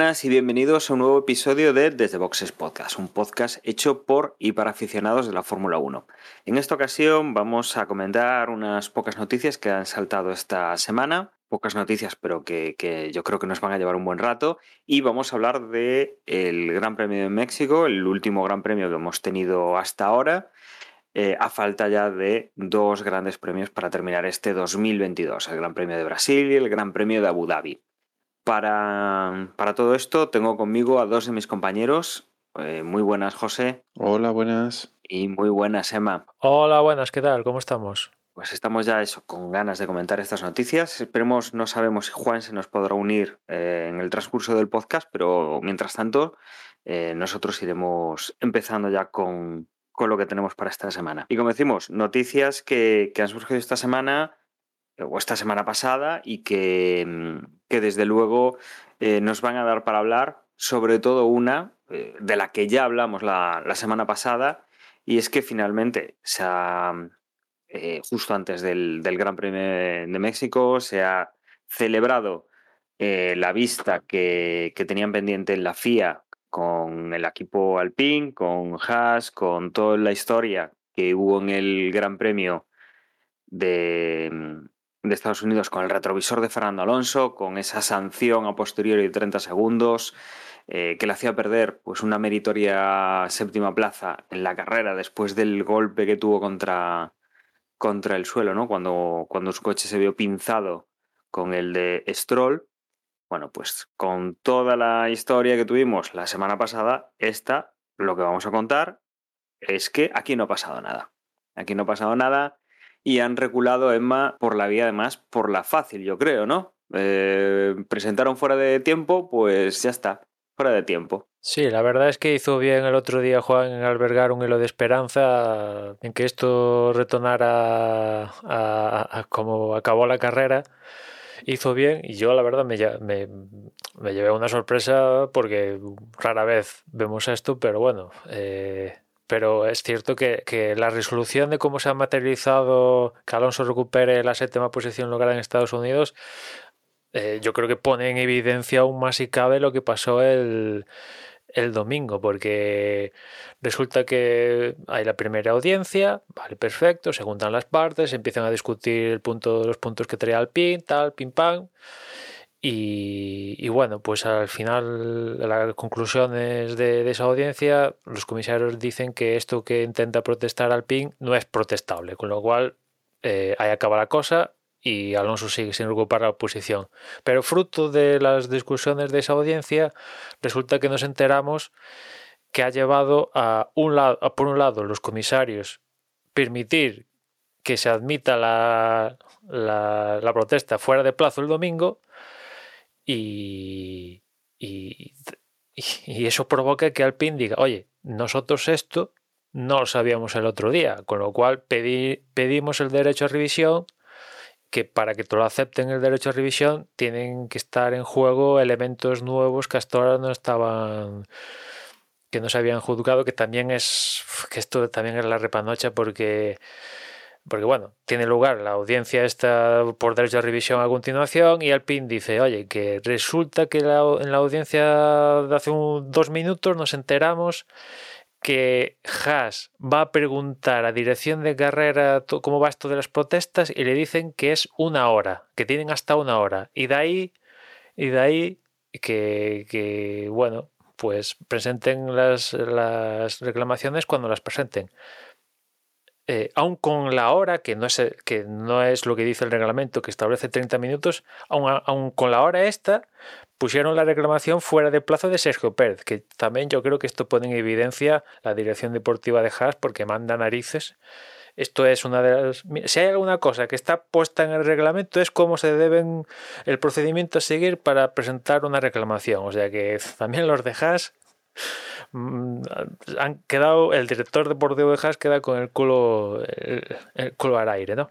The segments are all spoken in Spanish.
buenas y bienvenidos a un nuevo episodio de Desde Boxes Podcast, un podcast hecho por y para aficionados de la Fórmula 1. En esta ocasión vamos a comentar unas pocas noticias que han saltado esta semana, pocas noticias pero que, yo creo que nos van a llevar un buen rato y vamos a hablar del el Gran Premio de México, el último Gran Premio que hemos tenido hasta ahora. Eh, a falta ya de dos grandes premios para terminar este 2022, el Gran Premio de Brasil y el Gran Premio de Abu Dhabi. Para, todo esto tengo conmigo a dos de mis compañeros. Eh, muy buenas, José. Hola, buenas. Y muy buenas, Emma. Hola, buenas, ¿qué tal? ¿Cómo estamos? Pues estamos ya eso, con ganas de comentar estas noticias. Esperemos, no sabemos si Juan se nos podrá unir eh, en el transcurso del podcast, pero mientras tanto, eh, nosotros iremos empezando ya con, lo que tenemos para esta semana. Y como decimos, noticias que, que han surgido esta semana o esta semana pasada y que, mm, que desde luego eh, nos van a dar para hablar, sobre todo una eh, de la que ya hablamos la, semana pasada, y es que finalmente se ha, eh, justo antes del, Gran Premio de México, se ha celebrado la vista que, que, tenían pendiente en la FIA con el equipo Alpine, con Haas, con toda la historia que hubo en el Gran Premio de, de Estados Unidos con el retrovisor de Fernando Alonso, con esa sanción a posteriori de 30 segundos, eh, que le hacía perder pues, una meritoria séptima plaza en la carrera después del golpe que tuvo contra, contra el suelo, ¿no? Cuando, cuando su coche se vio pinzado con el de Stroll. Bueno, pues con toda la historia que tuvimos la semana pasada, esta, lo que vamos a contar es que aquí no ha pasado nada. Aquí no ha pasado nada y han reculado Emma por la vía, además, por la fácil, yo creo, ¿no? Eh, presentaron fuera de tiempo, pues ya está, fuera de tiempo. Sí, la verdad es que hizo bien el otro día Juan en albergar un hilo de esperanza en que esto retornara a, como acabó la carrera. Hizo bien y yo la verdad me, me, me llevé una sorpresa porque rara vez vemos esto, pero bueno, eh, pero es cierto que, la resolución de cómo se ha materializado que Alonso recupere la séptima posición lograda en Estados Unidos, eh, yo creo que pone en evidencia aún más si cabe lo que pasó el, domingo, porque resulta que hay la primera audiencia, vale, perfecto, se juntan las partes, empiezan a discutir el los puntos que traía el pin, tal, pim pam. Y, bueno, pues al final, las conclusiones de, esa audiencia, los comisarios dicen que esto que intenta protestar al PIN no es protestable, con lo cual eh, ahí acaba la cosa y Alonso sigue sin ocupar la posición. Pero fruto de las discusiones de esa audiencia, resulta que nos enteramos que ha llevado a un lado, por un lado, los comisarios permitir que se admita la, la, la protesta fuera de plazo el domingo y, y, eso provoca que Alpine diga, oye, nosotros esto no lo sabíamos el otro día, con lo cual pedimos el derecho a revisión, que para que te lo acepten el derecho a revisión tienen que estar en juego elementos nuevos que hasta ahora no estaban que no se habían juzgado, que también es que esto también es la repanocha porque porque bueno, tiene lugar la audiencia está por derecho de revisión a continuación y Alpine dice, oye, que resulta que en la audiencia de hace dos minutos nos enteramos que Haas va a preguntar a dirección de carrera cómo va esto de las protestas y le dicen que es una hora, que tienen hasta una hora. Y de ahí, y de ahí que, bueno, pues presenten las reclamaciones cuando las presenten. Eh, aún con la hora, que no, es, que no es lo que dice el reglamento, que establece 30 minutos, aún, con la hora esta, pusieron la reclamación fuera de plazo de Sergio Pérez, que también yo creo que esto pone en evidencia la dirección deportiva de Haas porque manda narices. Esto es una de las... Si hay alguna cosa que está puesta en el reglamento es cómo se deben el procedimiento a seguir para presentar una reclamación. O sea que también los de Haas Mm, han quedado, el director deportivo de Haas queda con el culo, el, culo al aire, ¿no?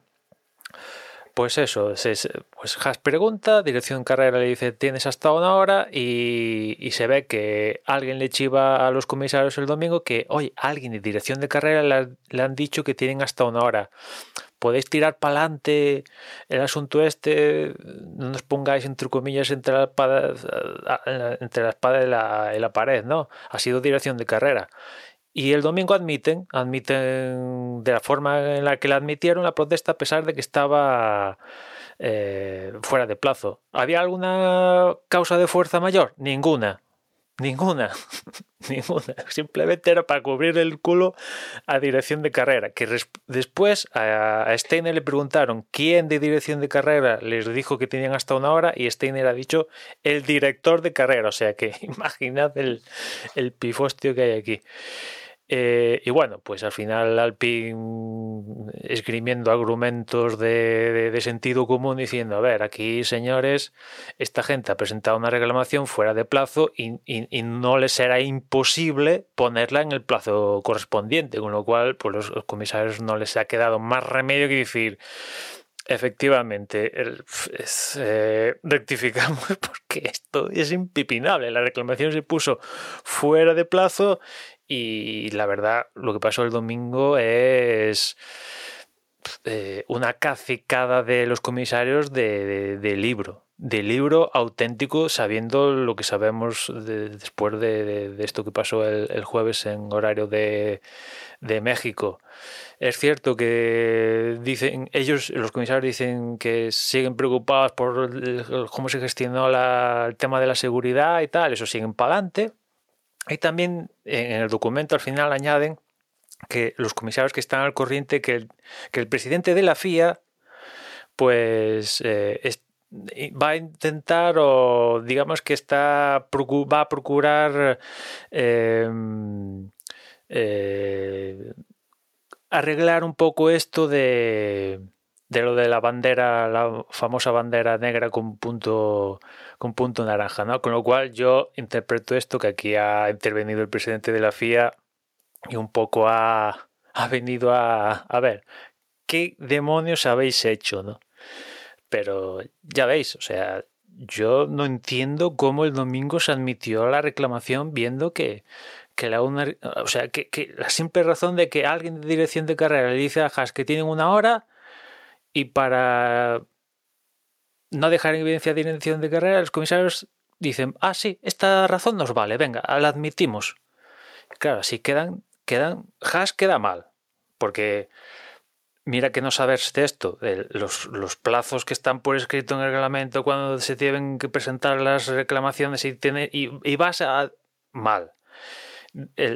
Pues eso, pues Haas pregunta, dirección de carrera le dice tienes hasta una hora y, se ve que alguien le chiva a los comisarios el domingo que, oye, alguien de dirección de carrera le, han dicho que tienen hasta una hora. Podéis tirar para adelante el asunto este, no nos pongáis entre comillas entre la espada, entre la espada y la pared, ¿no? Ha sido dirección de carrera. Y el domingo admiten, admiten de la forma en la que la admitieron la protesta a pesar de que estaba eh, fuera de plazo. ¿Había alguna causa de fuerza mayor? Ninguna. Ninguna, ninguna. Simplemente era para cubrir el culo a dirección de carrera. Que después a Steiner le preguntaron quién de dirección de carrera les dijo que tenían hasta una hora y Steiner ha dicho el director de carrera. O sea que imaginad el, el pifostio que hay aquí. Eh, y bueno, pues al final Alpine esgrimiendo argumentos de, sentido común diciendo, a ver, aquí señores, esta gente ha presentado una reclamación fuera de plazo y, no les será imposible ponerla en el plazo correspondiente, con lo cual pues los, comisarios no les ha quedado más remedio que decir, Efectivamente, eh, rectificamos porque esto es impipinable. La reclamación se puso fuera de plazo y la verdad, lo que pasó el domingo es eh, una cacicada de los comisarios de, libro, de libro auténtico, sabiendo lo que sabemos después de, esto que pasó el, jueves en horario de, México. Es cierto que dicen, ellos, los comisarios dicen que siguen preocupados por cómo se gestionó el tema de la seguridad y tal, eso siguen para adelante y también en el documento al final añaden que los comisarios que están al corriente, que el, presidente de la FIA, pues eh, va a intentar o digamos que está va a procurar em, eh, arreglar un poco esto de de lo de la bandera, la famosa bandera negra con punto, con punto naranja, ¿no? Con lo cual yo interpreto esto que aquí ha intervenido el presidente de la FIA y un poco ha, ha venido a, a ver qué demonios habéis hecho, ¿no? Pero ya veis, o sea, yo no entiendo cómo el domingo se admitió la reclamación viendo que, que la una, o sea, que, la simple razón de que alguien de dirección de carrera le dice a Haas que tienen una hora, y para no dejar en evidencia de dirección de carrera, los comisarios dicen, ah, sí, esta razón nos vale, venga, la admitimos. Claro, si quedan, quedan, Haas queda mal, porque mira que no sabes de esto, los, los, plazos que están por escrito en el reglamento cuando se tienen que presentar las reclamaciones y, y, vas a mal.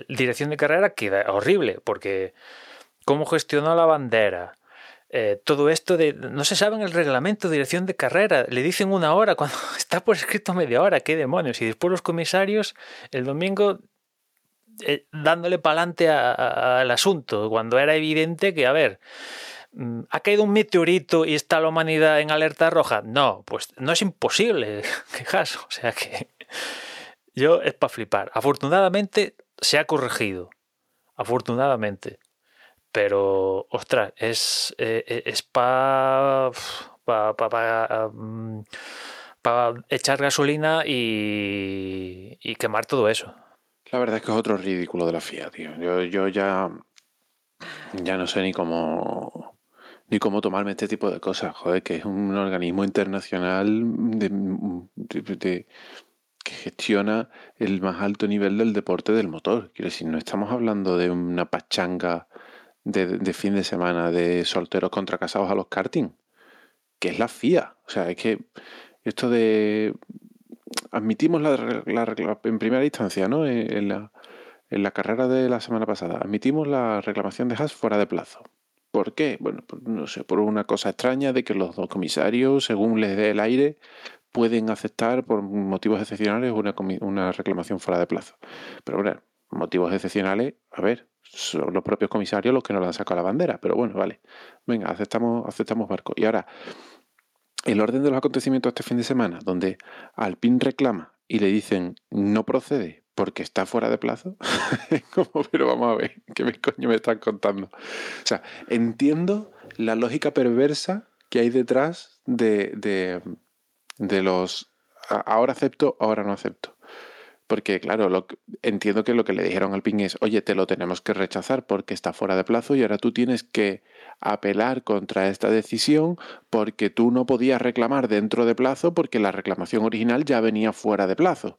Dirección de carrera queda horrible, porque cómo gestionó la bandera, eh, todo esto de no se sabe en el reglamento dirección de carrera, le dicen una hora cuando está por escrito media hora, qué demonios. Y después los comisarios el domingo eh, dándole pa'lante al asunto, cuando era evidente que, a ver, mm, ¿ha caído un meteorito y está la humanidad en alerta roja? No, pues no es imposible, quejas. O sea que yo es para flipar. Afortunadamente se ha corregido. Afortunadamente pero ostras, es, eh, eh, es para mm, echar gasolina y, quemar todo eso. La verdad es que es otro ridículo de la FIA, tío. Yo, yo ya, ya no sé ni cómo ni cómo tomarme este tipo de cosas. Joder, que es un organismo internacional que gestiona el más alto nivel del deporte del motor. Quiero decir, no estamos hablando de una pachanga de, fin de semana de solteros contra casados a los karting, que es la FIA. O sea, es que esto de... Admitimos la, en primera instancia, ¿no? En la, en la carrera de la semana pasada, admitimos la reclamación de Haas fuera de plazo. ¿Por qué? Bueno, pues no sé, por una cosa extraña de que los dos comisarios, según les dé el aire, pueden aceptar por motivos excepcionales una, una reclamación fuera de plazo. Pero bueno, motivos excepcionales, a ver, son los propios comisarios los que nos la han sacado la bandera, pero bueno, vale, venga, aceptamos, aceptamos barco. Y ahora, el orden de los acontecimientos este fin de semana, donde Alpine reclama y le dicen no procede porque está fuera de plazo, como, pero vamos a ver, ¿qué coño me están contando? O sea, entiendo la lógica perversa que hay detrás de, de, los ahora acepto, ahora no acepto. Porque, claro, lo que- entiendo que lo que le dijeron al PIN es, oye, te lo tenemos que rechazar porque está fuera de plazo y ahora tú tienes que apelar contra esta decisión porque tú no podías reclamar dentro de plazo porque la reclamación original ya venía fuera de plazo.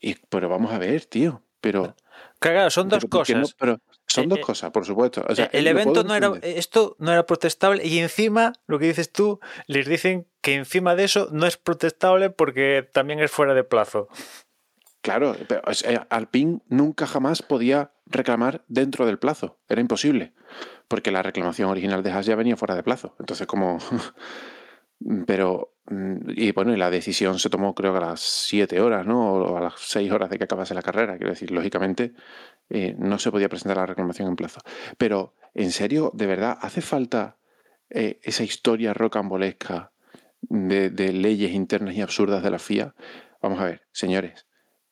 Y, pero vamos a ver, tío, pero... Claro, son dos cosas. pero son Eh, dos eh, cosas, por supuesto. O sea, el evento no era. Esto no era protestable. Y encima, lo que dices tú, les dicen que encima de eso no es protestable porque también es fuera de plazo. Claro, pero sea, Alpine nunca jamás podía reclamar dentro del plazo. Era imposible. Porque la reclamación original de Haas ya venía fuera de plazo. Entonces, como. Pero. mm, Y bueno, y la decisión se tomó, creo que a las 7 horas, ¿no? O a las 6 horas de que acabase la carrera. Quiero decir, lógicamente, eh, no se podía presentar la reclamación en plazo. Pero, en serio, de verdad, ¿hace falta eh, esa historia rocambolesca de leyes internas y absurdas de la FIA? Vamos a ver, señores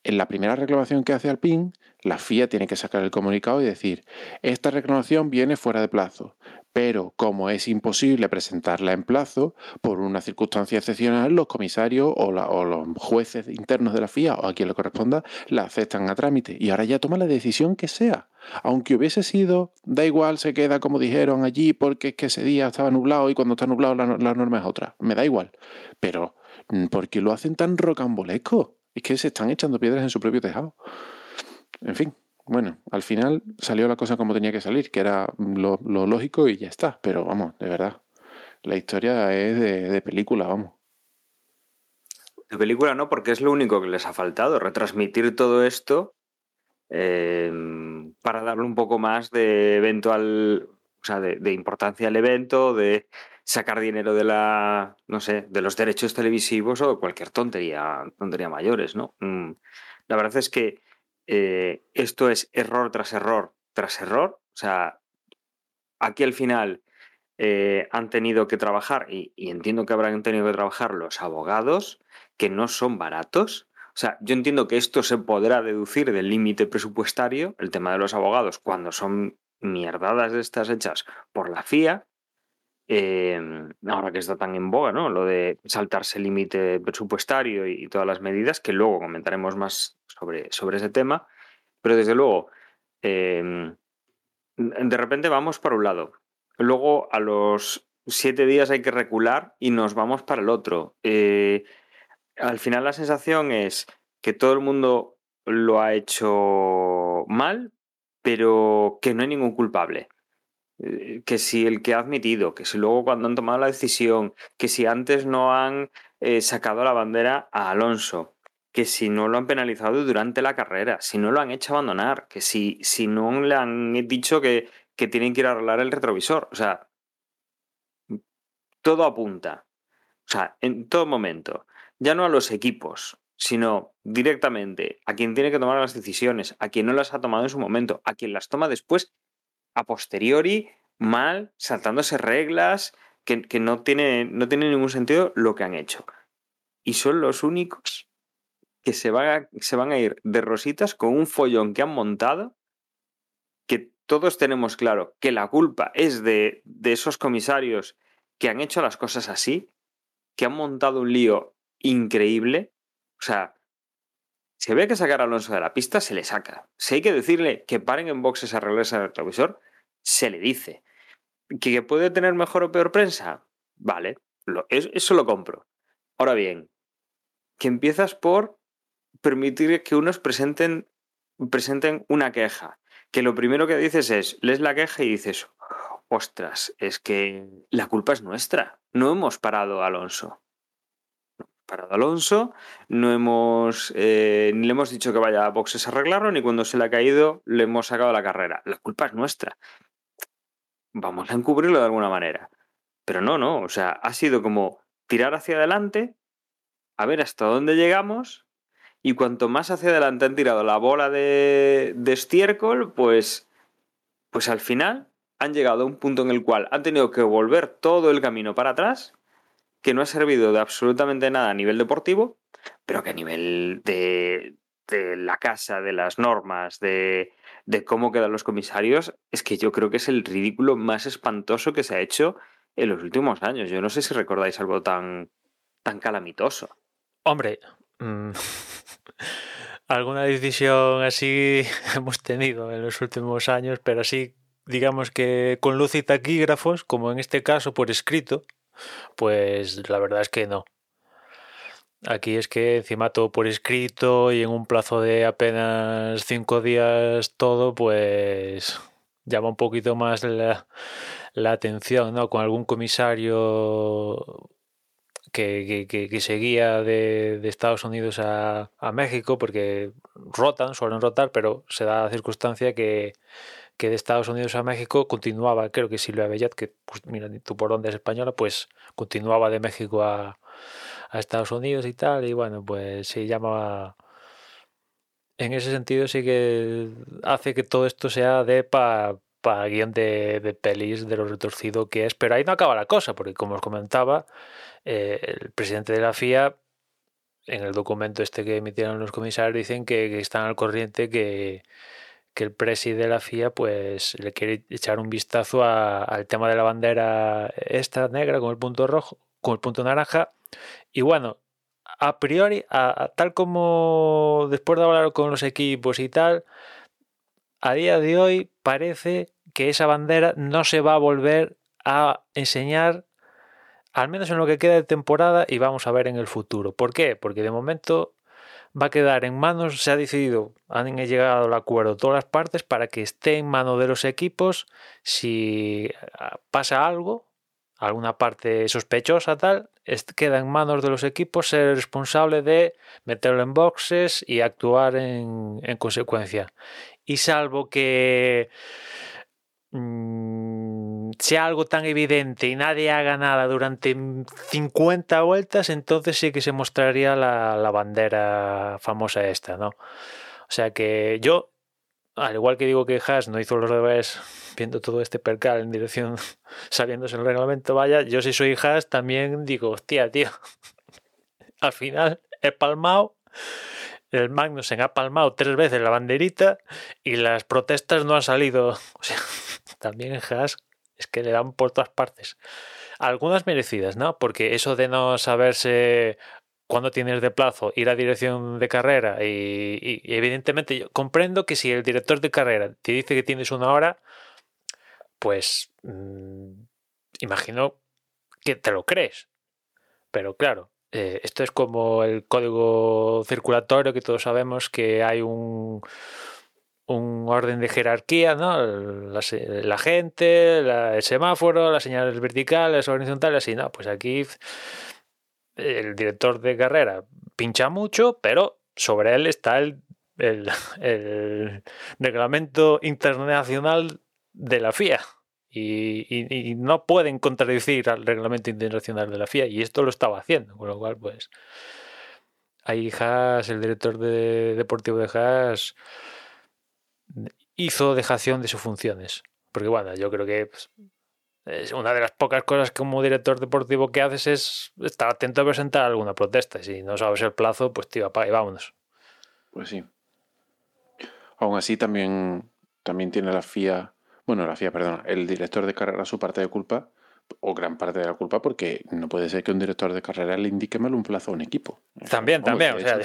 en la primera reclamación que hace Alpine, la FIA tiene que sacar el comunicado y decir, esta reclamación viene fuera de plazo, pero como es imposible presentarla en plazo, por una circunstancia excepcional, los comisarios o, los jueces internos de la FIA o a quien le corresponda, la aceptan a trámite y ahora ya toma la decisión que sea. Aunque hubiese sido, da igual, se queda como dijeron allí porque es que ese día estaba nublado y cuando está nublado la, la norma es otra. Me da igual. Pero, ¿por qué lo hacen tan rocambolesco? Es que se están echando piedras en su propio tejado. En fin, bueno, al final salió la cosa como tenía que salir, que era lo, lógico y ya está. Pero vamos, de verdad, la historia es de, película, vamos. De película no, porque es lo único que les ha faltado, retransmitir todo esto eh, para darle un poco más de evento al, o sea, de, de importancia al evento, de sacar dinero de la, no sé, de los derechos televisivos o cualquier tontería, tontería mayores, ¿no? Mm, La verdad es que eh, esto es error tras error tras error, o sea, aquí al final eh, han tenido que trabajar, y, y entiendo que habrán tenido que trabajar los abogados, que no son baratos. O sea, yo entiendo que esto se podrá deducir del límite presupuestario, el tema de los abogados, cuando son mierdadas de estas hechas por la FIA, eh, ahora que está tan en boga, ¿no? Lo de saltarse el límite presupuestario y, todas las medidas, que luego comentaremos más sobre, sobre ese tema, pero desde luego, eh, de repente vamos para un lado, luego a los siete días hay que recular y nos vamos para el otro. Eh, al final la sensación es que todo el mundo lo ha hecho mal, pero que no hay ningún culpable. Eh, Que si el que ha admitido, que si luego cuando han tomado la decisión, que si antes no han eh, sacado la bandera a Alonso, que si no lo han penalizado durante la carrera, si no lo han hecho abandonar, que si, si no le han dicho que, que tienen que ir a arreglar el retrovisor. O sea, todo apunta. O sea, en todo momento. Ya no a los equipos, sino directamente a quien tiene que tomar las decisiones, a quien no las ha tomado en su momento, a quien las toma después, a posteriori, mal, saltándose reglas, que, que no, tiene, no tiene ningún sentido lo que han hecho. Y son los únicos que se van, a, se van a ir de rositas con un follón que han montado, que todos tenemos claro que la culpa es de, de esos comisarios que han hecho las cosas así, que han montado un lío increíble. O sea, si había que sacar a Alonso de la pista, se le saca. Si hay que decirle que paren en boxes a arreglarse el retrovisor, se le dice. ¿Que puede tener mejor o peor prensa? Vale, lo, es- eso lo compro. Ahora bien, que empiezas por permitir que unos presenten, presenten una queja. Que lo primero que dices es, lees la queja y dices, ostras, es que la culpa es nuestra. No hemos parado a Alonso. Parado Alonso, no hemos, eh, ni le hemos dicho que vaya a boxes a arreglarlo, ni cuando se le ha caído le hemos sacado la carrera. La culpa es nuestra. Vamos a encubrirlo de alguna manera. Pero no, no, o sea, ha sido como tirar hacia adelante, a ver hasta dónde llegamos, y cuanto más hacia adelante han tirado la bola de, de estiércol, pues, pues al final han llegado a un punto en el cual han tenido que volver todo el camino para atrás, que no ha servido de absolutamente nada a nivel deportivo, pero que a nivel de, de la casa, de las normas, de, de cómo quedan los comisarios, es que yo creo que es el ridículo más espantoso que se ha hecho en los últimos años. Yo no sé si recordáis algo tan, tan calamitoso. Hombre, mm, alguna decisión así hemos tenido en los últimos años, pero así, digamos que con luz y taquígrafos, como en este caso por escrito, pues la verdad es que no. Aquí es que encima todo por escrito y en un plazo de apenas cinco días todo, pues llama un poquito más la, atención, ¿no? Con algún comisario que, que, que seguía de, de, Estados Unidos a, a, México, porque rotan, suelen rotar, pero se da la circunstancia que, que de Estados Unidos a México continuaba, creo que Silvia Bellat, que pues, mira, tú por dónde es española, pues continuaba de México a, a Estados Unidos y tal, y bueno, pues se llama... En ese sentido sí que hace que todo esto sea de para pa guion de, de, pelis de lo retorcido que es, pero ahí no acaba la cosa, porque como os comentaba, eh, el presidente de la FIA, en el documento este que emitieron los comisarios, dicen que están al corriente que, que el presidente de la FIA pues le quiere echar un vistazo a, al tema de la bandera esta negra con el punto rojo, con el punto naranja, y bueno, a priori, a, a, tal como después de hablar con los equipos y tal, a día de hoy parece que esa bandera no se va a volver a enseñar, al menos en lo que queda de temporada, y vamos a ver en el futuro. ¿Por qué? Porque de momento va a quedar en manos, se ha decidido, han llegado al acuerdo todas las partes para que esté en manos de los equipos si pasa algo, alguna parte sospechosa tal, queda en manos de los equipos ser responsable de meterlo en boxes y actuar en, en consecuencia. Y salvo que mmm, sea algo tan evidente y nadie haga nada durante 50 vueltas, entonces sí que se mostraría la, la bandera famosa esta, ¿no? O sea que yo al igual que digo que Haas no hizo los deberes viendo todo este percal en dirección, sabiéndose el reglamento, vaya, yo si soy Haas también digo, hostia, tío, al final he palmado, el Magnussen ha palmado tres veces la banderita y las protestas no han salido, o sea, también Haas que le dan por todas partes. Algunas merecidas, ¿no? Porque eso de no saberse cuando tienes de plazo ir a dirección de carrera y, evidentemente yo comprendo que si el director de carrera te dice que tienes una hora, pues mmm, imagino que te lo crees. Pero claro, eh, esto es como el código circulatorio que todos sabemos que hay un, un orden de jerarquía, ¿no? La, gente, la, el semáforo, las señales verticales, horizontales, y no, pues aquí el director de carrera pincha mucho, pero sobre él está el, el, reglamento internacional de la FIA. Y, no pueden contradecir al reglamento internacional de la FIA. Y esto lo estaba haciendo, con lo cual, pues. Ahí Haas, el director de, deportivo de Haas, hizo dejación de sus funciones. Porque, bueno, yo creo que pues, es una de las pocas cosas como director deportivo que haces es estar atento a presentar alguna protesta. Si no sabes el plazo, pues tío, apaga y vámonos. Pues sí. Aún así también, también tiene la FIA, bueno, la FIA, perdón, el director de carrera su parte de culpa, o gran parte de la culpa, porque no puede ser que un director de carrera le indique mal un plazo a un equipo. También, Vamos, también, o sea,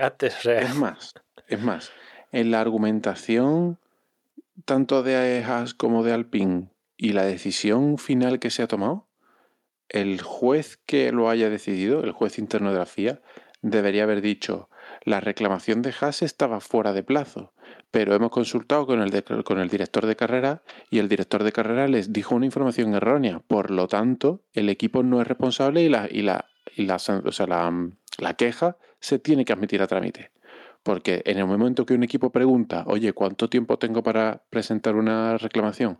antes, o sea. Es más, es más, en la argumentación tanto de Haas como de Alpine y la decisión final que se ha tomado, el juez que lo haya decidido, el juez interno de la FIA, debería haber dicho, la reclamación de Haas estaba fuera de plazo, pero hemos consultado con el, con el director de carrera y el director de carrera les dijo una información errónea. Por lo tanto, el equipo no es responsable y la, y la, o sea, la queja se tiene que admitir a trámite. Porque en el momento que un equipo pregunta, oye, ¿cuánto tiempo tengo para presentar una reclamación?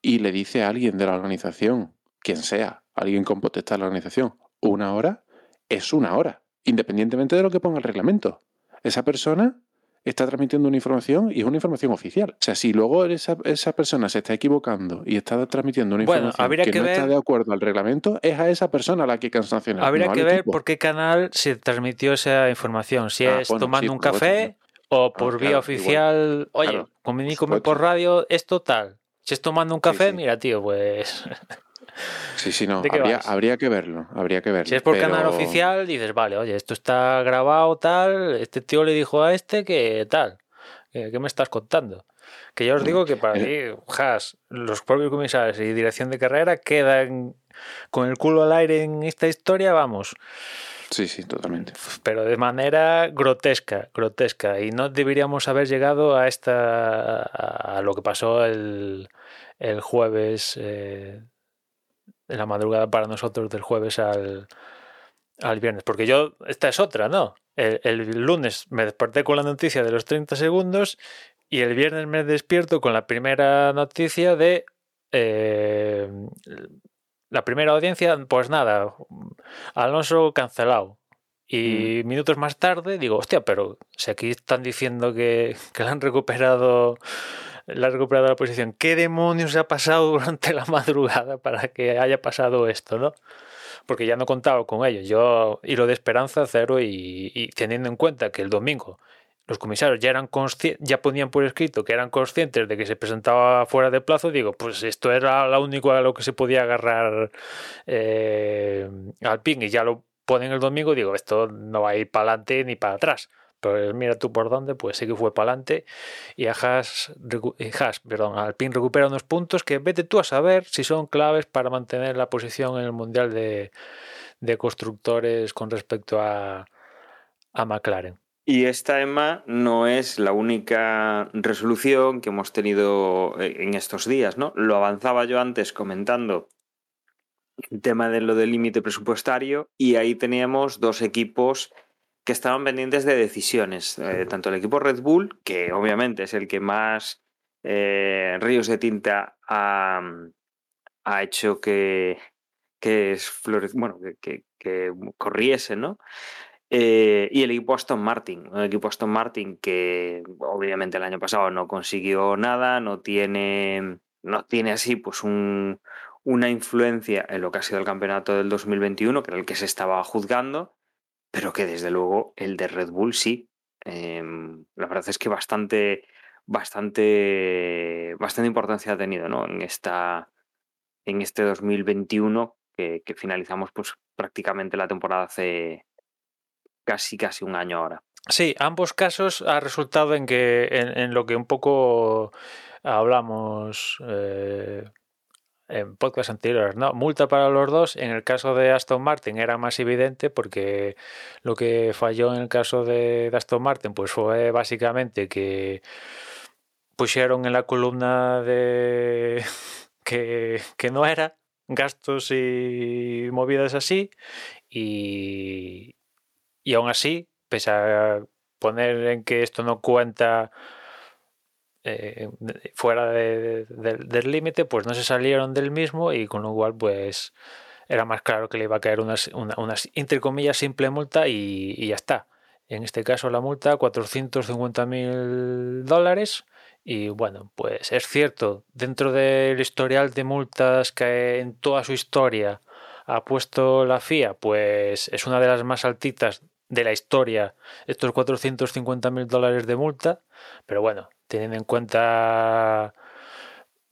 y le dice a alguien de la organización, quien sea, alguien con potestad de la organización, una hora, es una hora, independientemente de lo que ponga el reglamento. Esa persona está transmitiendo una información y es una información oficial. O sea, si luego esa, esa persona se está equivocando y está transmitiendo una bueno, información que, que, no ver... está de acuerdo al reglamento, es a esa persona a la que sancionar. Habría no que ver equipo. por qué canal se transmitió esa información. Si Ah, es bueno, tomando sí, un por café o por Ah, vía claro, oficial. Oye, Claro, comunícame por radio, esto tal. Si es tomando un café, sí. mira, tío, pues. Sí, sí, no. ¿De qué Habría, que verlo. Habría que verlo. Si es por pero- canal oficial, dices, vale, oye, esto está grabado tal, este tío le dijo a este que tal. ¿Qué me estás contando? Que yo os digo que para Eh. mí, Haas, los propios comisarios y dirección de carrera quedan con el culo al aire en esta historia, vamos, Sí, sí, totalmente. pero de manera grotesca, grotesca. Y no deberíamos haber llegado a esta a lo que pasó el, el jueves, eh, en la madrugada para nosotros del jueves al, al viernes. Porque yo, esta es otra, ¿no? El, el lunes me desperté con la noticia de los 30 segundos y el viernes me despierto con la primera noticia de eh, la primera audiencia, pues nada, Alonso cancelado. Y minutos más tarde digo, hostia, pero si aquí están diciendo que, que le han recuperado le han recuperado la posición, ¿qué demonios ha pasado durante la madrugada para que haya pasado esto, no? Porque ya no contaba con ello. Yo hilo de esperanza cero y, y teniendo en cuenta que el domingo los comisarios ya eran ya ponían por escrito que eran conscientes de que se presentaba fuera de plazo, digo, pues esto era lo único a lo que se podía agarrar eh, al pin y ya lo ponen el domingo, digo, esto no va a ir para adelante ni para atrás. Pero mira tú por dónde, pues sí que fue para adelante y a Haas, eh, perdón, al pin recupera unos puntos que vete tú a saber si son claves para mantener la posición en el Mundial de, de Constructores con respecto a, a McLaren. Y esta, Emma, no es la única resolución que hemos tenido eh, en estos días, ¿no? Lo avanzaba yo antes comentando el tema de lo del límite presupuestario y ahí teníamos dos equipos que estaban pendientes de decisiones. Eh, tanto el equipo Red Bull, que obviamente es el que más eh, ríos de tinta ha, ha hecho que, que, es flore- bueno, que, que- que corriese, ¿no? Eh, y el equipo Aston Martin, un equipo Aston Martin que obviamente el año pasado no consiguió nada, no tiene, no tiene así pues un, una influencia en lo que ha sido el campeonato del 2021, que era el que se estaba juzgando, pero que desde luego el de Red Bull sí. Eh, la verdad es que bastante, bastante, bastante importancia ha tenido ¿no? en, esta, en este 2021 que, que finalizamos pues prácticamente la temporada hace casi casi un año ahora. Sí, ambos casos ha resultado en que en, en lo que un poco hablamos eh, en podcast anteriores, ¿no? Multa para los dos. En el caso de Aston Martin era más evidente porque lo que falló en el caso de, Aston Martin pues fue básicamente que pusieron en la columna de que, que no era gastos y movidas así y, y aún así, pese a poner en que esto no cuenta eh, fuera de- de- del límite, pues no se salieron del mismo y con lo cual pues era más claro que le iba a caer una, una, entre comillas simple multa y, y ya está. En este caso la multa 450 mil dólares y bueno, pues es cierto, dentro del historial de multas que en toda su historia ha puesto la FIA, pues es una de las más altitas de la historia, estos 450 mil dólares de multa, pero bueno, teniendo en cuenta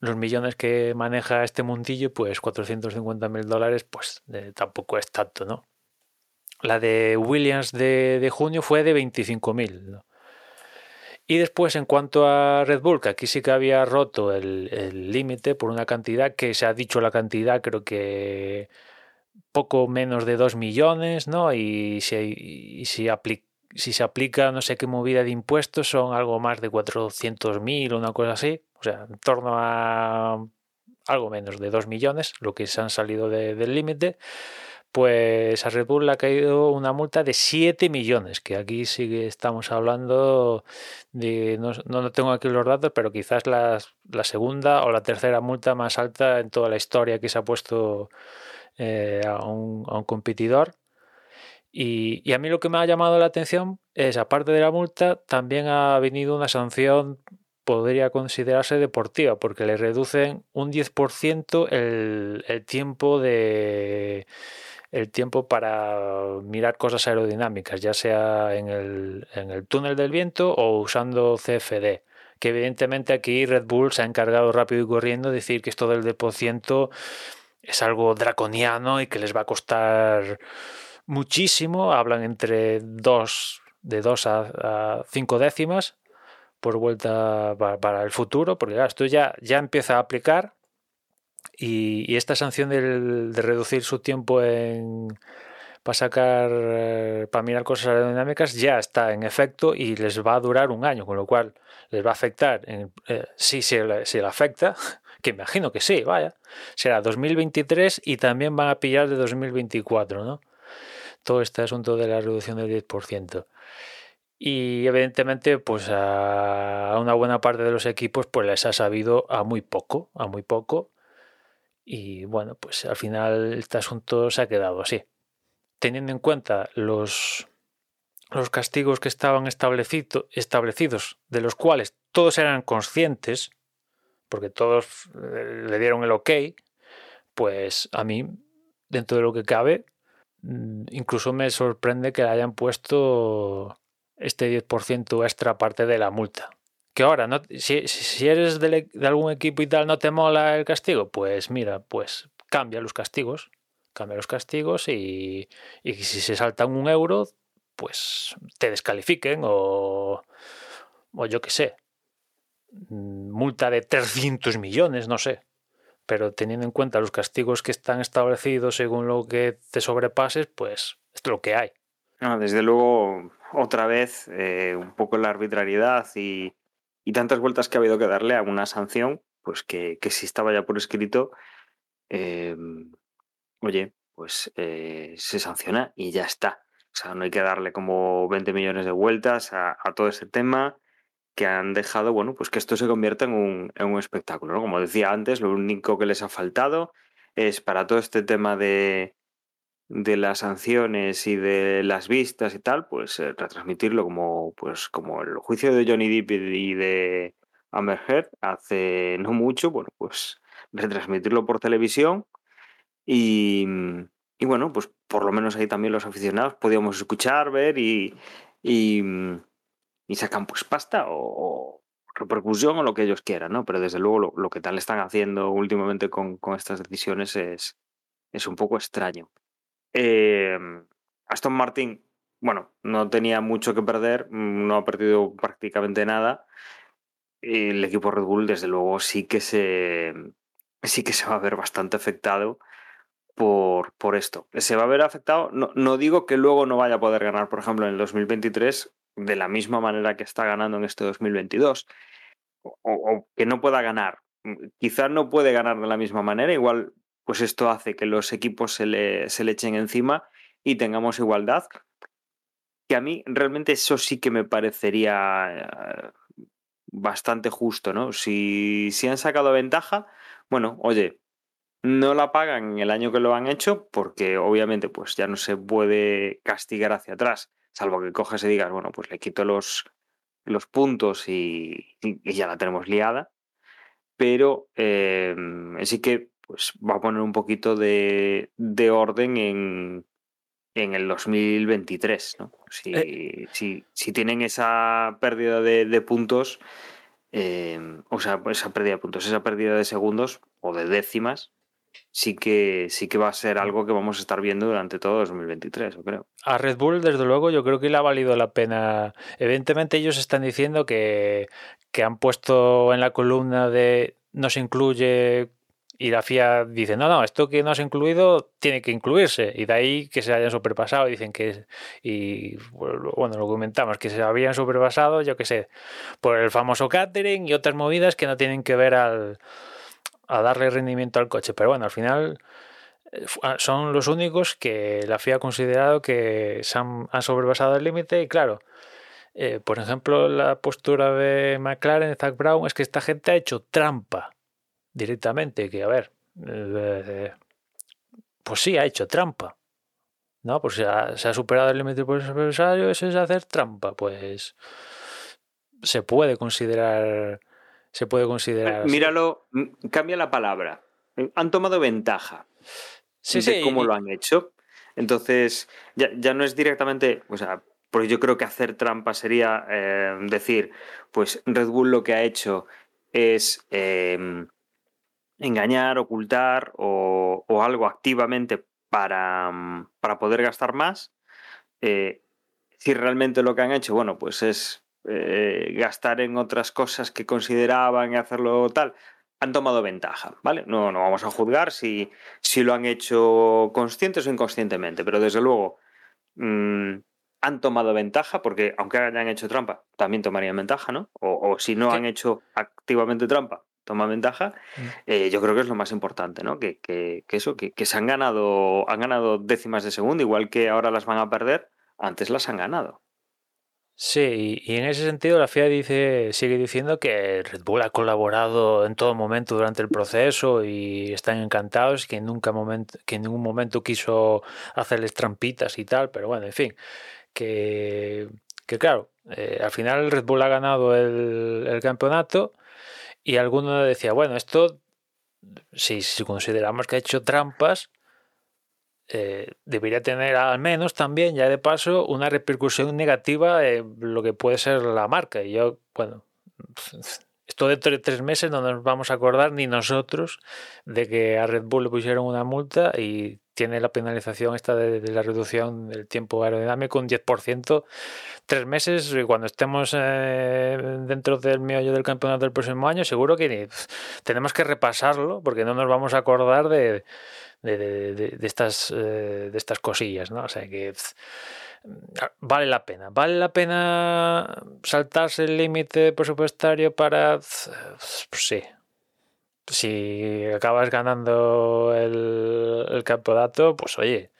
los millones que maneja este mundillo, pues 450 mil dólares, pues eh, tampoco es tanto, ¿no? La de Williams de, junio fue de 25 mil. Y después, en cuanto a Red Bull, que aquí sí que había roto el límite por una cantidad que se ha dicho la cantidad, creo que poco menos de 2 millones, ¿no? Y si, y si, apli- si se aplica no sé qué movida de impuestos son algo más de 400.000 o una cosa así, o sea, en torno a algo menos de 2 millones, lo que se han salido de- del límite, pues a Red Bull le ha caído una multa de 7 millones, que aquí sí que estamos hablando de, no, no no tengo aquí los datos, pero quizás la, la segunda o la tercera multa más alta en toda la historia que se ha puesto eh, a, un, a un competidor. Y, a mí lo que me ha llamado la atención es, aparte de la multa, también ha venido una sanción, podría considerarse deportiva, porque le reducen un 10% el, el tiempo de el tiempo para mirar cosas aerodinámicas, ya sea en el, en el túnel del viento o usando CFD. Que evidentemente aquí Red Bull se ha encargado rápido y corriendo de decir que esto del 10% es algo draconiano y que les va a costar muchísimo. Hablan entre dos, de 2 a 5 décimas por vuelta para, el futuro, porque esto ya, ya empieza a aplicar y, esta sanción de reducir su tiempo en, para sacar, eh, para mirar cosas aerodinámicas ya está en efecto y les va a durar un año, con lo cual les va a afectar, en, eh, si se le afecta, que imagino que sí, vaya, será 2023 y también van a pillar de 2024, ¿no? Todo este asunto de la reducción del 10%. Y evidentemente, pues a una buena parte de los equipos, pues les ha sabido a muy poco, a muy poco. Y bueno, pues al final este asunto se ha quedado así. Teniendo en cuenta los, los castigos que estaban establecido, establecidos, de los cuales todos eran conscientes, porque todos eh, le dieron el ok, pues a mí, dentro de lo que cabe, incluso me sorprende que le hayan puesto este 10% extra aparte de la multa. Que ahora, no, si, si eres de, algún equipo y tal, no te mola el castigo, pues mira, pues cambia los castigos. Cambia los castigos y, y si se saltan un euro, pues te descalifiquen o, o yo qué sé. Mm, multa de 300 millones, no sé. Pero teniendo en cuenta los castigos que están establecidos según lo que te sobrepases, pues es lo que hay. desde luego, otra vez, eh, un poco la arbitrariedad y, y tantas vueltas que ha habido que darle a una sanción, pues que, que si estaba ya por escrito, em, oye, pues eh, se sanciona y ya está. O sea, no hay que darle como 20 millones de vueltas a, todo ese tema que han dejado, bueno, pues que esto se convierta en un, en un espectáculo. Como decía antes, lo único que les ha faltado es para todo este tema de, de las sanciones y de las vistas y tal, pues eh, retransmitirlo como, pues, como el juicio de Johnny Depp y de Amber Heard hace no mucho, bueno, pues retransmitirlo por televisión y, y bueno, pues por lo menos ahí también los aficionados podíamos escuchar, ver y, y, y sacan pues pasta o, repercusión o lo que ellos quieran, ¿no? Pero desde luego lo, que tal están haciendo últimamente con, estas decisiones es, es un poco extraño. Eh, Aston Martin, bueno, no tenía mucho que perder, no ha perdido prácticamente nada. El equipo Red Bull, desde luego, sí que se, sí que se va a ver bastante afectado por, por esto. Se va a ver afectado, no, no digo que luego no vaya a poder ganar, por ejemplo, en el 2023 de la misma manera que está ganando en este 2022, o, o que no pueda ganar. Quizás no puede ganar de la misma manera, igual pues esto hace que los equipos se le, se le echen encima y tengamos igualdad. Que a mí realmente eso sí que me parecería eh, bastante justo, ¿no? Si, si han sacado ventaja, bueno, oye, no la pagan el año que lo han hecho, porque obviamente pues ya no se puede castigar hacia atrás, salvo que cojas y digas, bueno, pues le quito los, los puntos y, ya la tenemos liada. Pero eh, sí que pues va a poner un poquito de, orden en, en el 2023. ¿no? Eh. Si, si, tienen esa pérdida de, puntos, eh, o sea, esa pérdida de puntos, esa pérdida de segundos o de décimas, sí que, sí que va a ser algo que vamos a estar viendo durante todo 2023, yo creo. A Red Bull, desde luego, yo creo que le ha valido la pena. Evidentemente, ellos están diciendo que, que han puesto en la columna de no se incluye y la FIA dice, no, no, esto que no has incluido tiene que incluirse. Y de ahí que se hayan sobrepasado. Dicen que, y bueno, lo comentamos, que se habían sobrepasado, yo qué sé, por el famoso catering y otras movidas que no tienen que ver al, a darle rendimiento al coche. Pero bueno, al final eh, ah, son los únicos que la FIA ha considerado que se han, sobrepasado el límite y claro. Eh, por ejemplo, la postura de McLaren, de Zach Brown, es que esta gente ha hecho trampa directamente, que a ver, eh, pues sí, ha hecho trampa. ¿No? Pues se ha, superado el límite por adversario, eso es hacer trampa. Pues se puede considerar. Se puede considerar. Míralo, cambia la palabra. Han tomado ventaja sí, de cómo lo han hecho. Entonces, ya, ya, no es directamente. O sea, porque yo creo que hacer trampa sería eh, decir, pues Red Bull lo que ha hecho es. Eh, engañar, ocultar o, o algo activamente para, mm, para, poder gastar más. Eh, si realmente lo que han hecho, bueno, pues es eh, gastar en otras cosas que consideraban y hacerlo tal, han tomado ventaja, ¿vale? No, no vamos a juzgar si, si lo han hecho conscientes o inconscientemente, pero desde luego mmm, han tomado ventaja, porque aunque hayan hecho trampa, también tomarían ventaja, ¿no? O, o si no han hecho activamente trampa, toman ventaja. Mm. Eh, yo creo que es lo más importante, ¿no? Que, que, que eso, que, que, se han ganado, han ganado décimas de segundo, igual que ahora las van a perder, antes las han ganado. Sí, y en ese sentido la FIA dice, sigue diciendo que Red Bull ha colaborado en todo momento durante el proceso y están encantados, que, nunca que en ningún momento quiso hacerles trampitas y tal, pero bueno, en fin, que, que claro, eh, al final Red Bull ha ganado el, el campeonato y alguno decía, bueno, esto, si, si consideramos que ha hecho trampas, eh, debería tener al menos también, ya de paso, una repercusión negativa en lo que puede ser la marca. Y yo, bueno, esto dentro de tres meses no nos vamos a acordar ni nosotros de que a Red Bull le pusieron una multa y tiene la penalización esta de, de la reducción del tiempo aerodinámico un 10%. Tres meses, y cuando estemos eh, dentro del meollo del campeonato del próximo año, seguro que ni, tenemos que repasarlo porque no nos vamos a acordar de, de, estas, eh, de estas cosillas, ¿no? O sea que vale la pena. Vale la pena saltarse el límite presupuestario para... Pues sí. Si acabas ganando el, campeonato, pues oye,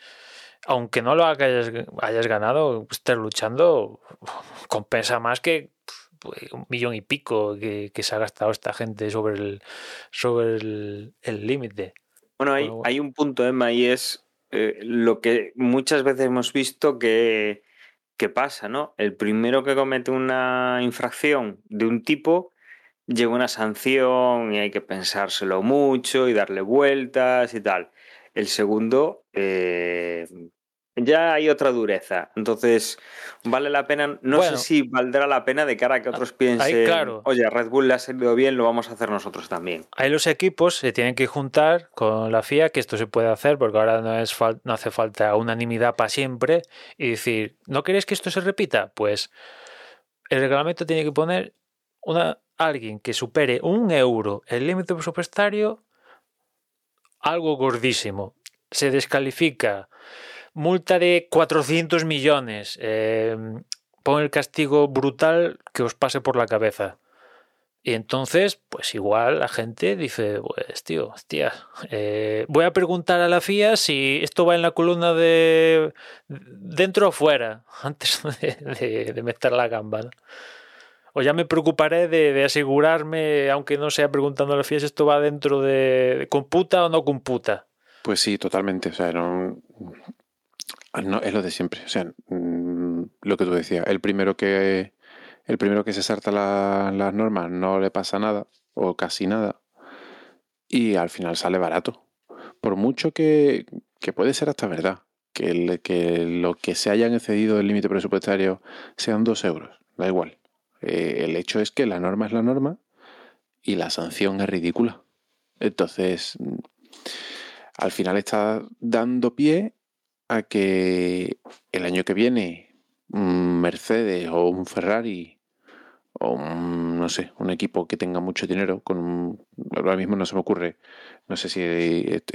aunque no lo hayas, hayas ganado, estés luchando, compensa más que pues, un millón y pico que, que, se ha gastado esta gente sobre el sobre el límite. Bueno, hay, bueno, hay un punto, Emma, y es eh, lo que muchas veces hemos visto que, que, pasa, ¿no? El primero que comete una infracción de un tipo llega una sanción y hay que pensárselo mucho y darle vueltas y tal. El segundo eh, ya hay otra dureza. Entonces, vale la pena, no bueno, sé si valdrá la pena de cara a que otros piensen, ahí, claro. oye, Red Bull le ha salido bien, lo vamos a hacer nosotros también. Ahí los equipos se tienen que juntar con la FIA, que esto se puede hacer, porque ahora no, es no hace falta unanimidad para siempre, y decir, ¿no queréis que esto se repita? Pues el reglamento tiene que poner una, alguien que supere un euro el límite presupuestario, algo gordísimo. Se descalifica multa de 400 millones, eh, pon el castigo brutal que os pase por la cabeza. Y entonces, pues igual la gente dice, pues tío, hostia, eh, voy a preguntar a la FIA si esto va en la columna de dentro o fuera, antes de, meter la gamba. O ya me preocuparé de, de, asegurarme, aunque no sea preguntando a la FIA si esto va dentro de, computa o no computa. Pues sí, totalmente. O sea, no, no, es lo de siempre. O sea, mmm, lo que tú decías, el primero que el primero que se salta la, las normas no le pasa nada, o casi nada, y al final sale barato. Por mucho que, que puede ser hasta verdad, que, que lo que se hayan excedido del límite presupuestario sean dos euros, da igual. Eh, el hecho es que la norma es la norma y la sanción es ridícula. Entonces, al final está dando pie a que el año que viene un Mercedes o un Ferrari o un, no sé, un equipo que tenga mucho dinero, con un, ahora mismo no se me ocurre, no sé si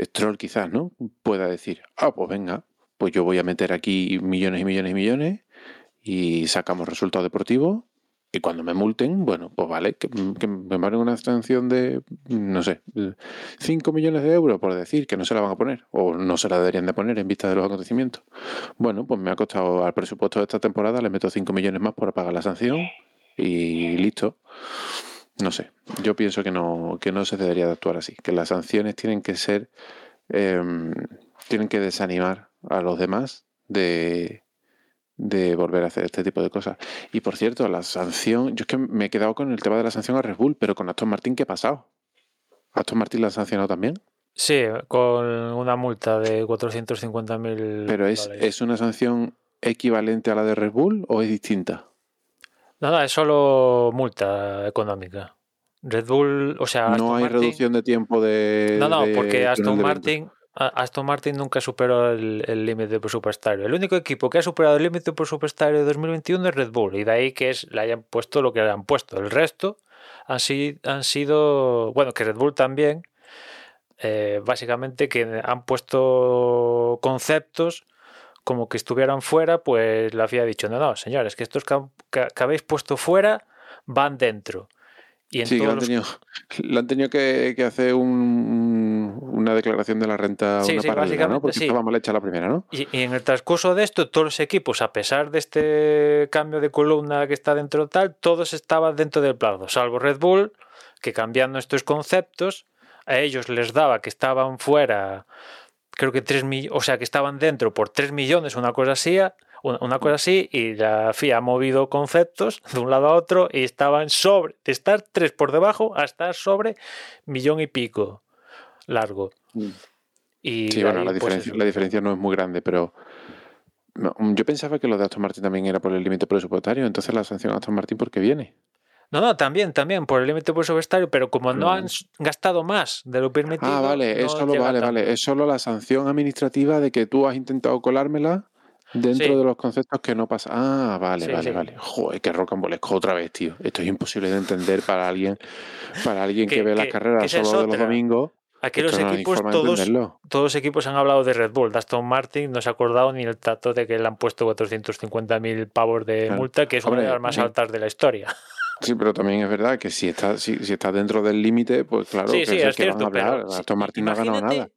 Stroll quizás, ¿no? Pueda decir, ah, pues venga, pues yo voy a meter aquí millones y millones y millones y sacamos resultado deportivo y cuando me multen, bueno, pues vale, que, que me manden una sanción de, no sé, 5 millones de euros, por decir, que no se la van a poner, o no se la deberían de poner en vista de los acontecimientos. Bueno, pues me ha costado al presupuesto de esta temporada, le meto 5 millones más por pagar la sanción y listo. No sé, yo pienso que no, que no se debería de actuar así, que las sanciones tienen que ser, eh, tienen que desanimar a los demás de, de volver a hacer este tipo de cosas. Y por cierto, la sanción, yo es que me he quedado con el tema de la sanción a Red Bull, pero con Aston Martin, ¿qué ha pasado? ¿Aston Martin la ha sancionado también? Sí, con una multa de 450.000. ¿Pero es, es una sanción equivalente a la de Red Bull o es distinta? Nada, es solo multa económica. Red Bull, o sea, no hay reducción de tiempo de. No, no, de porque Aston Martin, Aston Martin nunca superó el límite presupuestario. El único equipo que ha superado el límite presupuestario de 2021 es Red Bull, y de ahí que es, le hayan puesto lo que le han puesto. El resto han, han sido, bueno, que Red Bull también, eh, básicamente que han puesto conceptos como que estuvieran fuera, pues la FIA ha dicho, no, no, señores, que estos que habéis puesto fuera van dentro sí, le han, tenido, han tenido que, hacer una declaración de la renta sí, una sí, paralela, ¿no? Porque estaba mal hecha la primera, ¿no? Y, en el transcurso de esto, todos los equipos, a pesar de este cambio de columna que está dentro tal, todos estaban dentro del plazo, salvo Red Bull, que cambiando estos conceptos, a ellos les daba que estaban fuera, creo que 3 millones, o sea, que estaban dentro por 3 millones, una cosa así, una cosa así, y la FIA ha movido conceptos de un lado a otro y estaban sobre, de estar tres por debajo a estar sobre millón y pico largo. Mm. Y sí, bueno, la, pues diferencia, la diferencia no es muy grande, pero yo pensaba que lo de Aston Martin también era por el límite presupuestario, entonces la sanción a Aston Martin, ¿por qué viene? No, no, también, también, por el límite presupuestario, pero como no han gastado más de lo permitido. Ah, vale, es solo, vale, vale, es solo la sanción administrativa de que tú has intentado colármela Dentro de los conceptos que no pasa. Ah, vale, vale, vale. Joder, qué rocambolesco otra vez, tío. Esto es imposible de entender para alguien, para alguien que, ve las carreras solo de los domingos. Aquí los equipos, todos, todos los equipos han hablado de Red Bull. Aston Martin no se ha acordado ni el trato de que le han puesto 450.000 pavos de multa, que es una de las más altas de la historia. Sí, pero también es verdad que si está, si, si está dentro del límite, pues claro que, es, que van a hablar. Aston Martin no ha ganado nada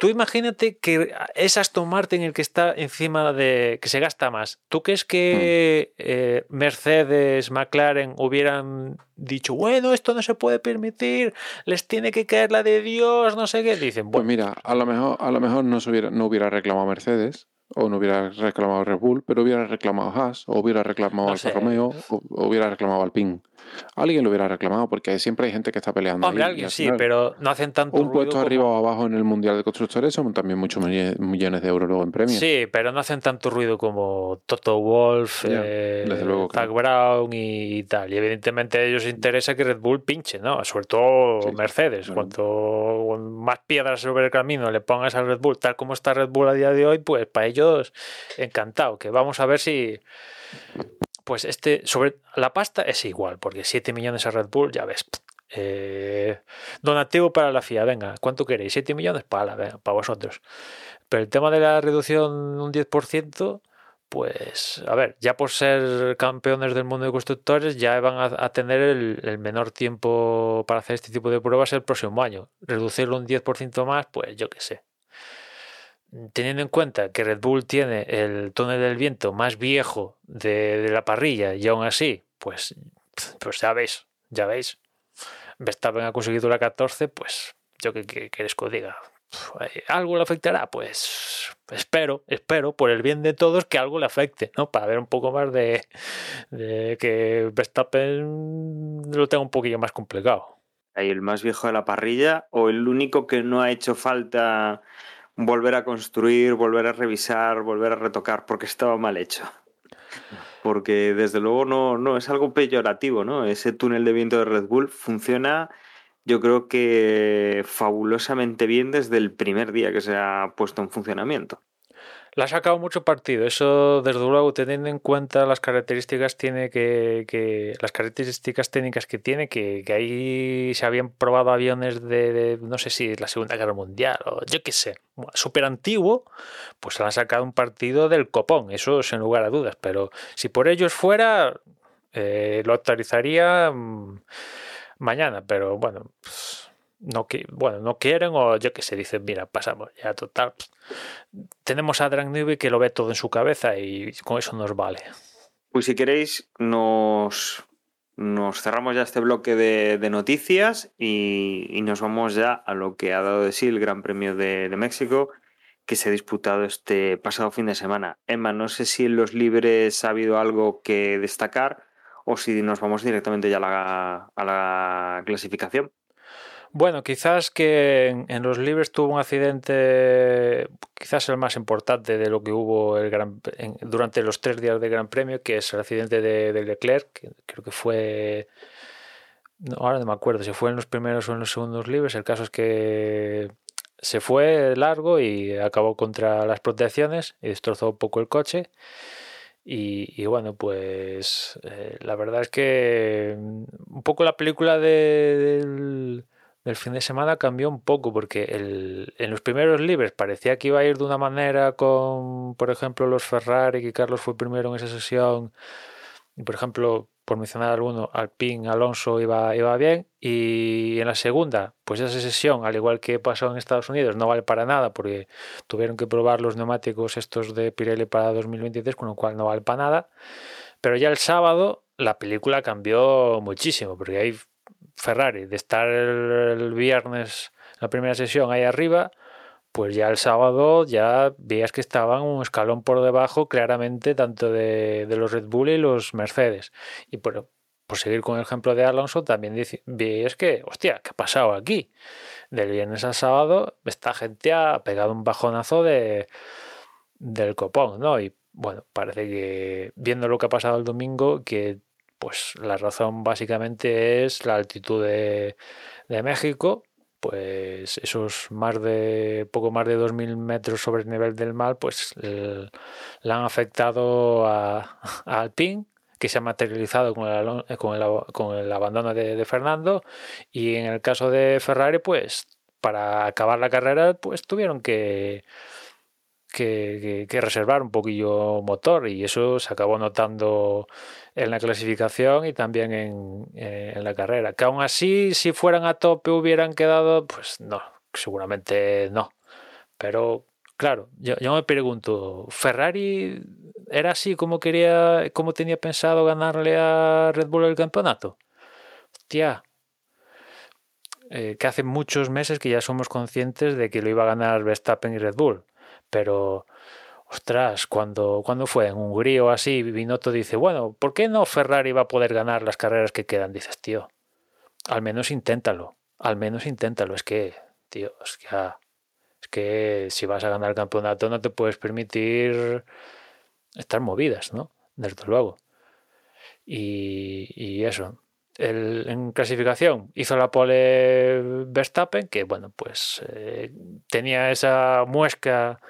tú imagínate que es Aston Martin el que está encima de. que se gasta más. ¿Tú crees que hmm. eh, Mercedes, McLaren hubieran dicho, bueno, esto no se puede permitir, les tiene que caer la de Dios, no sé qué? Dicen, Pues mira, a lo mejor, a lo mejor no, hubiera, no hubiera reclamado Mercedes, o no hubiera reclamado Red Bull, pero hubiera reclamado Haas, o hubiera reclamado Alfa Romeo, o, hubiera reclamado Alpine. Alguien lo hubiera reclamado, porque siempre hay gente que está peleando. Hombre, alguien sí, pero no hacen tanto Un puesto arriba o abajo en el Mundial de Constructores son también muchos millones de euros luego en premios. Sí, pero no hacen tanto ruido como Toto Wolf, eh, Zach Brown y tal. Y evidentemente a ellos interesa que Red Bull pinche, ¿no? Sobre todo Mercedes. Cuanto más piedras sobre el camino le pongas a Red Bull, tal como está Red Bull a día de hoy, pues para ellos encantado. Que vamos a ver si pues este, sobre la pasta es igual, porque 7 millones a Red Bull, ya ves. Eh, donativo para la FIA, venga, ¿cuánto queréis? 7 millones para, para vosotros. Pero el tema de la reducción un 10%, pues, a ver, ya por ser campeones del mundo de constructores, ya van a, tener el, el, menor tiempo para hacer este tipo de pruebas el próximo año. Reducirlo un 10% más, pues yo qué sé teniendo en cuenta que Red Bull tiene el túnel del viento más viejo de, la parrilla y aún así, pues, pues ya veis, ya veis. Verstappen ha conseguido la 14, pues yo que, quieres que os diga. ¿Algo le afectará? Pues espero, espero, por el bien de todos, que algo le afecte, ¿no? Para ver un poco más de, de que Verstappen lo tenga un poquillo más complicado. ¿El más viejo de la parrilla o el único que no ha hecho falta volver a construir, volver a revisar, volver a retocar, porque estaba mal hecho. Porque desde luego no, no es algo peyorativo, ¿no? Ese túnel de viento de Red Bull funciona, yo creo que fabulosamente bien desde el primer día que se ha puesto en funcionamiento le ha sacado mucho partido. Eso, desde luego, teniendo en cuenta las características tiene que, las características técnicas que tiene, que, ahí se habían probado aviones de, no sé si la Segunda Guerra Mundial o yo qué sé, súper antiguo, pues le ha sacado un partido del copón, eso sin lugar a dudas. Pero si por ellos fuera, eh, lo actualizaría mm, mañana, pero bueno. Pues, no que bueno no quieren o yo que sé dicen mira pasamos ya total tenemos a Drang Newby que lo ve todo en su cabeza y con eso nos vale pues si queréis nos nos cerramos ya este bloque de, noticias y, nos vamos ya a lo que ha dado de sí el Gran Premio de, México que se ha disputado este pasado fin de semana. Emma, no sé si en los libres ha habido algo que destacar o si nos vamos directamente ya a la clasificación. Bueno, quizás que en, los libres tuvo un accidente, quizás el más importante de lo que hubo durante los tres días del Gran Premio, que es el accidente de, Leclerc, que creo que fue ahora no me acuerdo si fue en los primeros o en los segundos libres. El caso es que se fue largo y acabó contra las protecciones y destrozó un poco el coche. Y, y bueno, pues eh, la verdad es que mm, un poco la película de, del, del fin de semana cambió un poco porque el, en los primeros libres parecía que iba a ir de una manera con, por ejemplo, los Ferrari, que Carlos fue primero en esa sesión. Y por ejemplo, por mencionar alguno, Alpine, Alonso iba, iba bien. Y en la segunda, pues esa sesión, al igual que pasó en Estados Unidos, no vale para nada porque tuvieron que probar los neumáticos estos de Pirelli para 2023, con lo cual no vale para nada. Pero ya el sábado la película cambió muchísimo, porque ahí Ferrari, de estar el, viernes, la primera sesión ahí arriba, pues ya el sábado ya veías que estaban un escalón por debajo claramente tanto de, de los Red Bull y los Mercedes. Y por, por, seguir con el ejemplo de Alonso, también veías que, hostia, ¿qué ha pasado aquí? Del viernes al sábado, esta gente ha pegado un bajonazo de, del copón, ¿no? Y bueno, parece que viendo lo que ha pasado el domingo, que pues la razón básicamente es la altitud de, de México, pues esos más de poco más de 2.000 metros sobre el nivel del mar, pues le han afectado a, a Alpine, que se ha materializado con el, el, con el abandono de, Fernando, y en el caso de Ferrari, pues para acabar la carrera, pues tuvieron que, que, que, que reservar un poquillo motor, y eso se acabó notando en la clasificación y también en, eh, en, la carrera. Que aún así, si fueran a tope hubieran quedado, pues no, seguramente no. Pero claro, yo, me pregunto, ¿Ferrari era así como quería, como tenía pensado ganarle a Red Bull el campeonato? Hostia, eh, que hace muchos meses que ya somos conscientes de que lo iba a ganar Verstappen y Red Bull, pero ostras, cuando, cuando fue en Hungría o así, Binotto dice, bueno, ¿por qué no Ferrari va a poder ganar las carreras que quedan? Dices, tío, al menos inténtalo, al menos inténtalo. Es que, tío, es que, ah, es que si vas a ganar el campeonato no te puedes permitir estar movidas, ¿no? Desde luego. Y, y eso. El, en clasificación hizo la pole Verstappen, que bueno, pues eh, tenía esa muesca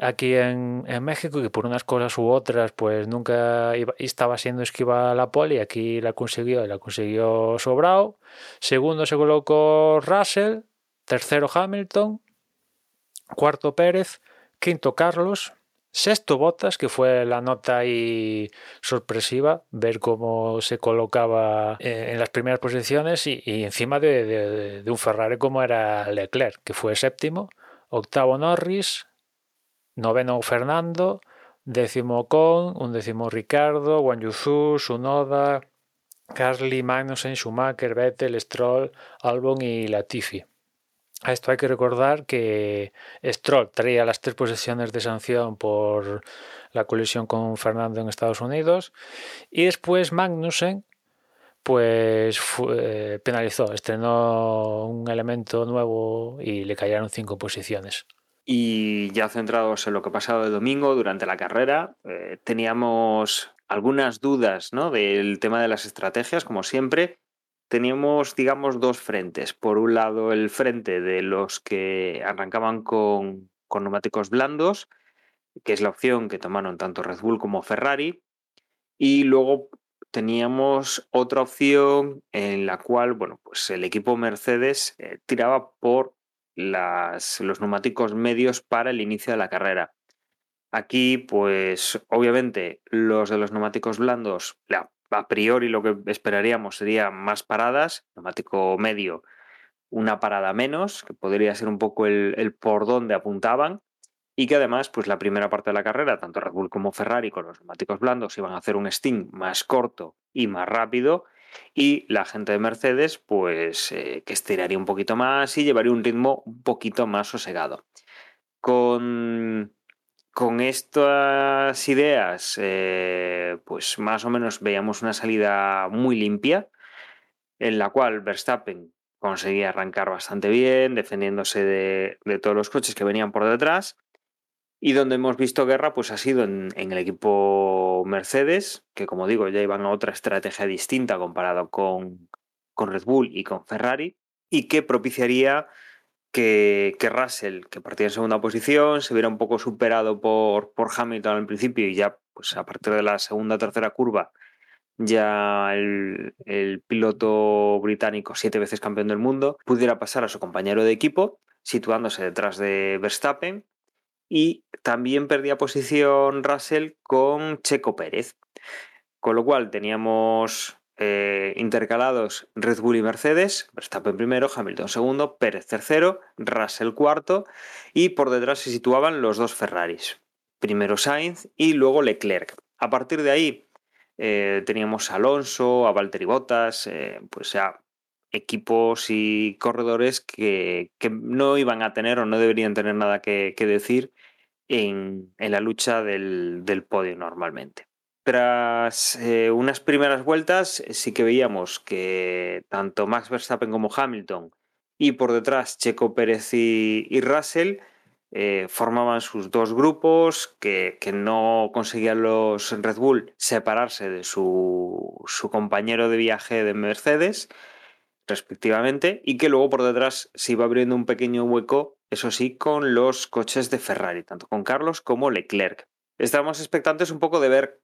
aquí en, en, México que por unas cosas u otras pues nunca estaba siendo esquiva la pole y aquí la consiguió y la consiguió sobrado. Segundo se colocó Russell, tercero Hamilton, cuarto Pérez, quinto Carlos, sexto Bottas, que fue la nota ahí sorpresiva, ver cómo se colocaba en las primeras posiciones y, encima de, de un Ferrari como era Leclerc, que fue séptimo, octavo Norris, noveno Fernando, décimo Con, undécimo Ricardo, Wang Yuzu, Sunoda, Carly, Magnussen, Schumacher, Vettel, Stroll, Albon y Latifi. A esto hay que recordar que Stroll traía las tres posiciones de sanción por la colisión con Fernando en Estados Unidos y después Magnussen pues fue, penalizó, estrenó un elemento nuevo y le cayeron cinco posiciones. Y ya centrados en lo que ha pasado el domingo durante la carrera, eh, teníamos algunas dudas ¿no? del tema de las estrategias, como siempre. Teníamos, digamos, dos frentes. Por un lado, el frente de los que arrancaban con, con neumáticos blandos, que es la opción que tomaron tanto Red Bull como Ferrari. Y luego teníamos otra opción en la cual, bueno, pues el equipo Mercedes eh, tiraba por los neumáticos medios para el inicio de la carrera. Aquí, pues obviamente los de los neumáticos blandos, a priori lo que esperaríamos sería más paradas, neumático medio, una parada menos, que podría ser un poco el, por donde apuntaban, y que además, pues la primera parte de la carrera, tanto Red Bull como Ferrari con los neumáticos blandos iban a hacer un sting más corto y más rápido, y la gente de Mercedes, pues eh, que estiraría un poquito más y llevaría un ritmo un poquito más sosegado. Con, con estas ideas, eh, pues más o menos veíamos una salida muy limpia, en la cual Verstappen conseguía arrancar bastante bien, defendiéndose de, de todos los coches que venían por detrás. Y donde hemos visto guerra, pues ha sido en, el equipo Mercedes, que como digo, ya iban a otra estrategia distinta comparado con, con Red Bull y con Ferrari y que propiciaría que, que, Russell, que partía en segunda posición, se viera un poco superado por, por Hamilton al principio y ya pues a partir de la segunda o tercera curva ya el, el, piloto británico, siete veces campeón del mundo, pudiera pasar a su compañero de equipo, situándose detrás de Verstappen, y también perdía posición Russell con Checo Pérez. Con lo cual teníamos eh, intercalados Red Bull y Mercedes, Verstappen primero, Hamilton segundo, Pérez tercero, Russell cuarto, y por detrás se situaban los dos Ferraris, primero Sainz y luego Leclerc. A partir de ahí eh, teníamos a Alonso, a Valtteri Bottas, eh, pues ya equipos y corredores que, que, no iban a tener o no deberían tener nada que, que decir en, en, la lucha del, del, podio normalmente. Tras eh, unas primeras vueltas sí que veíamos que tanto Max Verstappen como Hamilton y por detrás Checo Pérez y, y Russell eh, formaban sus dos grupos, que, que, no conseguían los Red Bull separarse de su, su, compañero de viaje de Mercedes, respectivamente, y que luego por detrás se iba abriendo un pequeño hueco, eso sí, con los coches de Ferrari, tanto con Carlos como Leclerc. Estábamos expectantes un poco de ver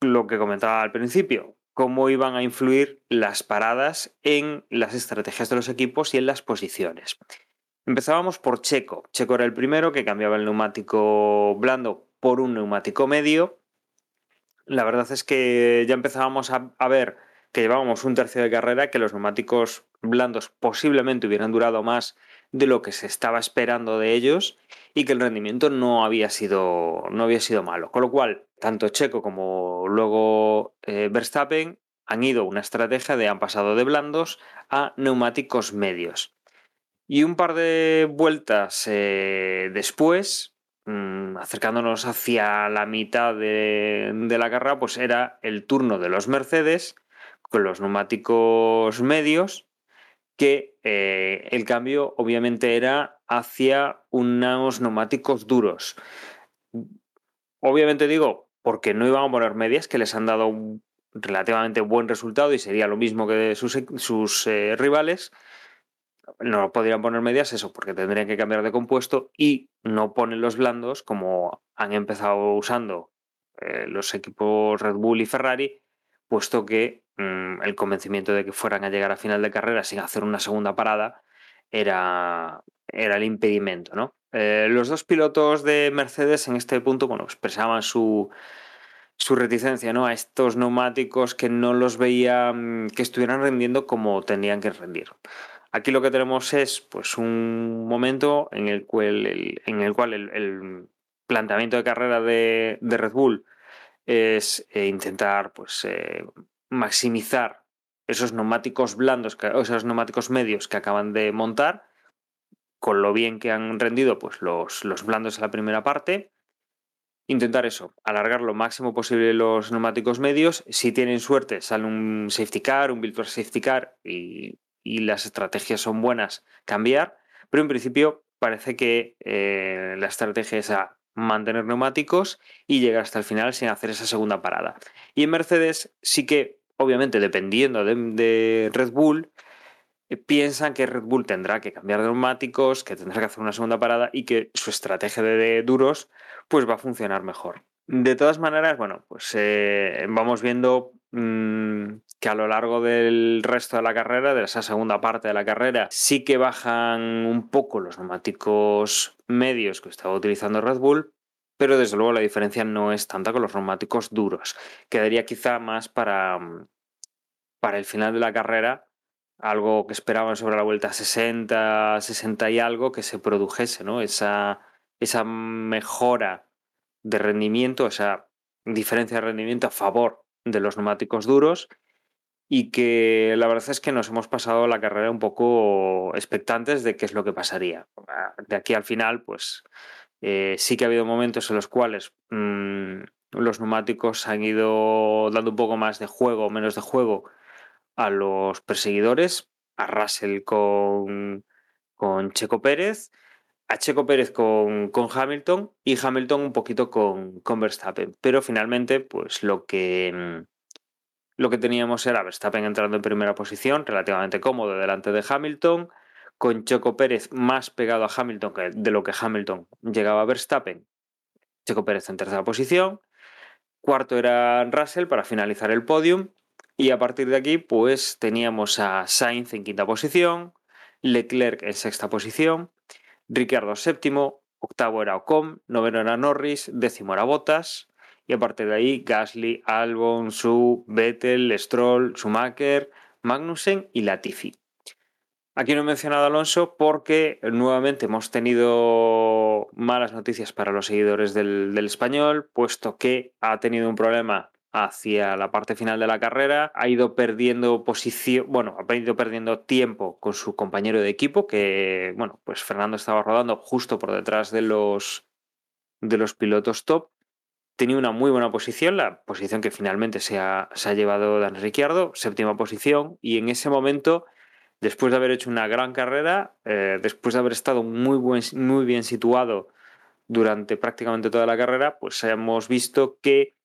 lo que comentaba al principio, cómo iban a influir las paradas en las estrategias de los equipos y en las posiciones. Empezábamos por Checo. Checo era el primero que cambiaba el neumático blando por un neumático medio. La verdad es que ya empezábamos a, a, ver que llevábamos un tercio de carrera, que los neumáticos blandos posiblemente hubieran durado más de lo que se estaba esperando de ellos y que el rendimiento no había sido, no había sido malo. Con lo cual, tanto Checo como luego eh, Verstappen han ido una estrategia de han pasado de blandos a neumáticos medios. Y un par de vueltas eh, después, mmm, acercándonos hacia la mitad de, de, la carrera, pues era el turno de los Mercedes con los neumáticos medios, que eh, el cambio obviamente era hacia unos neumáticos duros. Obviamente digo, porque no iban a poner medias, que les han dado relativamente buen resultado y sería lo mismo que sus, sus eh, rivales no podrían poner medias eso, porque tendrían que cambiar de compuesto y no ponen los blandos como han empezado usando eh, los equipos Red Bull y Ferrari, puesto que mmm, el convencimiento de que fueran a llegar a final de carrera sin hacer una segunda parada era, era el impedimento, ¿no? Eh, los dos pilotos de Mercedes en este punto, bueno, expresaban su, su reticencia ¿no? a estos neumáticos que no los veían que estuvieran rendiendo como tenían que rendir. Aquí lo que tenemos es pues, un momento en el cual el, en el, cual el, planteamiento de carrera de, de Red Bull es eh, intentar pues, eh, maximizar esos neumáticos blandos, esos neumáticos medios que acaban de montar, con lo bien que han rendido pues, los, los blandos en la primera parte. Intentar eso, alargar lo máximo posible los neumáticos medios. Si tienen suerte, sale un safety car, un virtual safety car y y las estrategias son buenas, cambiar, pero en principio parece que eh, la estrategia es a mantener neumáticos y llegar hasta el final sin hacer esa segunda parada. Y en Mercedes sí que, obviamente, dependiendo de, Red Bull, eh, piensan que Red Bull tendrá que cambiar de neumáticos, que tendrá que hacer una segunda parada y que su estrategia de, duros pues va a funcionar mejor. De todas maneras, bueno, pues eh, vamos viendo mmm, que a lo largo del resto de la carrera, de esa segunda parte de la carrera, sí que bajan un poco los neumáticos medios que estaba utilizando Red Bull, pero desde luego la diferencia no es tanta con los neumáticos duros. Quedaría quizá más para, para el final de la carrera, algo que esperaban sobre la vuelta 60, 60 y algo, que se produjese, ¿no? Esa, esa mejora de rendimiento, esa diferencia de rendimiento a favor de los neumáticos duros y que la verdad es que nos hemos pasado la carrera un poco expectantes de qué es lo que pasaría. De aquí al final, pues eh, sí que ha habido momentos en los cuales mmm, los neumáticos han ido dando un poco más de juego menos de juego a los perseguidores, a Russell con, con Checo Pérez, a Checo Pérez con, con, Hamilton y Hamilton un poquito con, con Verstappen. Pero finalmente, pues lo que lo que teníamos era Verstappen entrando en primera posición, relativamente cómodo delante de Hamilton, con Choco Pérez más pegado a Hamilton de lo que Hamilton llegaba a Verstappen. Checo Pérez en tercera posición. Cuarto era Russell para finalizar el podium. Y a partir de aquí, pues teníamos a Sainz en quinta posición, Leclerc en sexta posición, Ricciardo séptimo, octavo era Ocon, noveno era Norris, décimo era Bottas, y a partir de ahí Gasly, Albon, Su, Vettel, Stroll, Schumacher, Magnussen y Latifi. Aquí no he mencionado a Alonso porque nuevamente hemos tenido malas noticias para los seguidores del, del español, puesto que ha tenido un problema hacia la parte final de la carrera, ha ido perdiendo posición, bueno, ha ido perdiendo tiempo con su compañero de equipo, que, bueno, pues Fernando estaba rodando justo por detrás de los, de los pilotos top. Tenía una muy buena posición, la posición que finalmente se ha, se ha llevado Dan Ricciardo, séptima posición, y en ese momento, después de haber hecho una gran carrera, eh, después de haber estado muy, buen, muy bien situado durante prácticamente toda la carrera, pues hemos visto que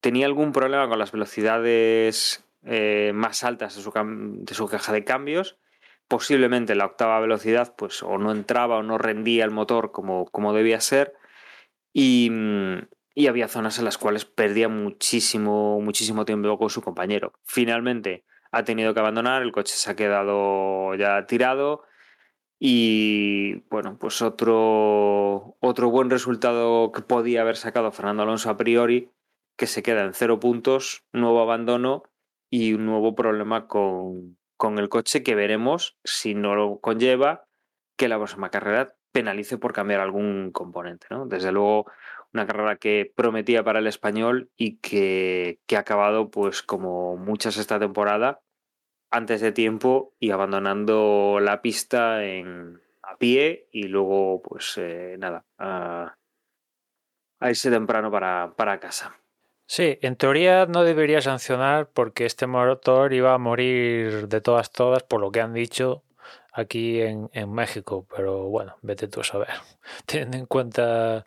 tenía algún problema con las velocidades eh, más altas de su, de su, caja de cambios. Posiblemente la octava velocidad, pues o no entraba o no rendía el motor como, como debía ser. Y, y, había zonas en las cuales perdía muchísimo, muchísimo tiempo con su compañero. Finalmente ha tenido que abandonar, el coche se ha quedado ya tirado. Y bueno, pues otro, otro buen resultado que podía haber sacado Fernando Alonso a priori que se queda en cero puntos, nuevo abandono y un nuevo problema con, con el coche que veremos si no lo conlleva que la próxima carrera penalice por cambiar algún componente. ¿no? Desde luego, una carrera que prometía para el español y que, que, ha acabado, pues como muchas esta temporada, antes de tiempo y abandonando la pista en, a pie y luego, pues eh, nada, a, a irse temprano para, para casa. Sí, en teoría no debería sancionar porque este motor iba a morir de todas todas por lo que han dicho aquí en, en México, pero bueno, vete tú a saber. Teniendo en cuenta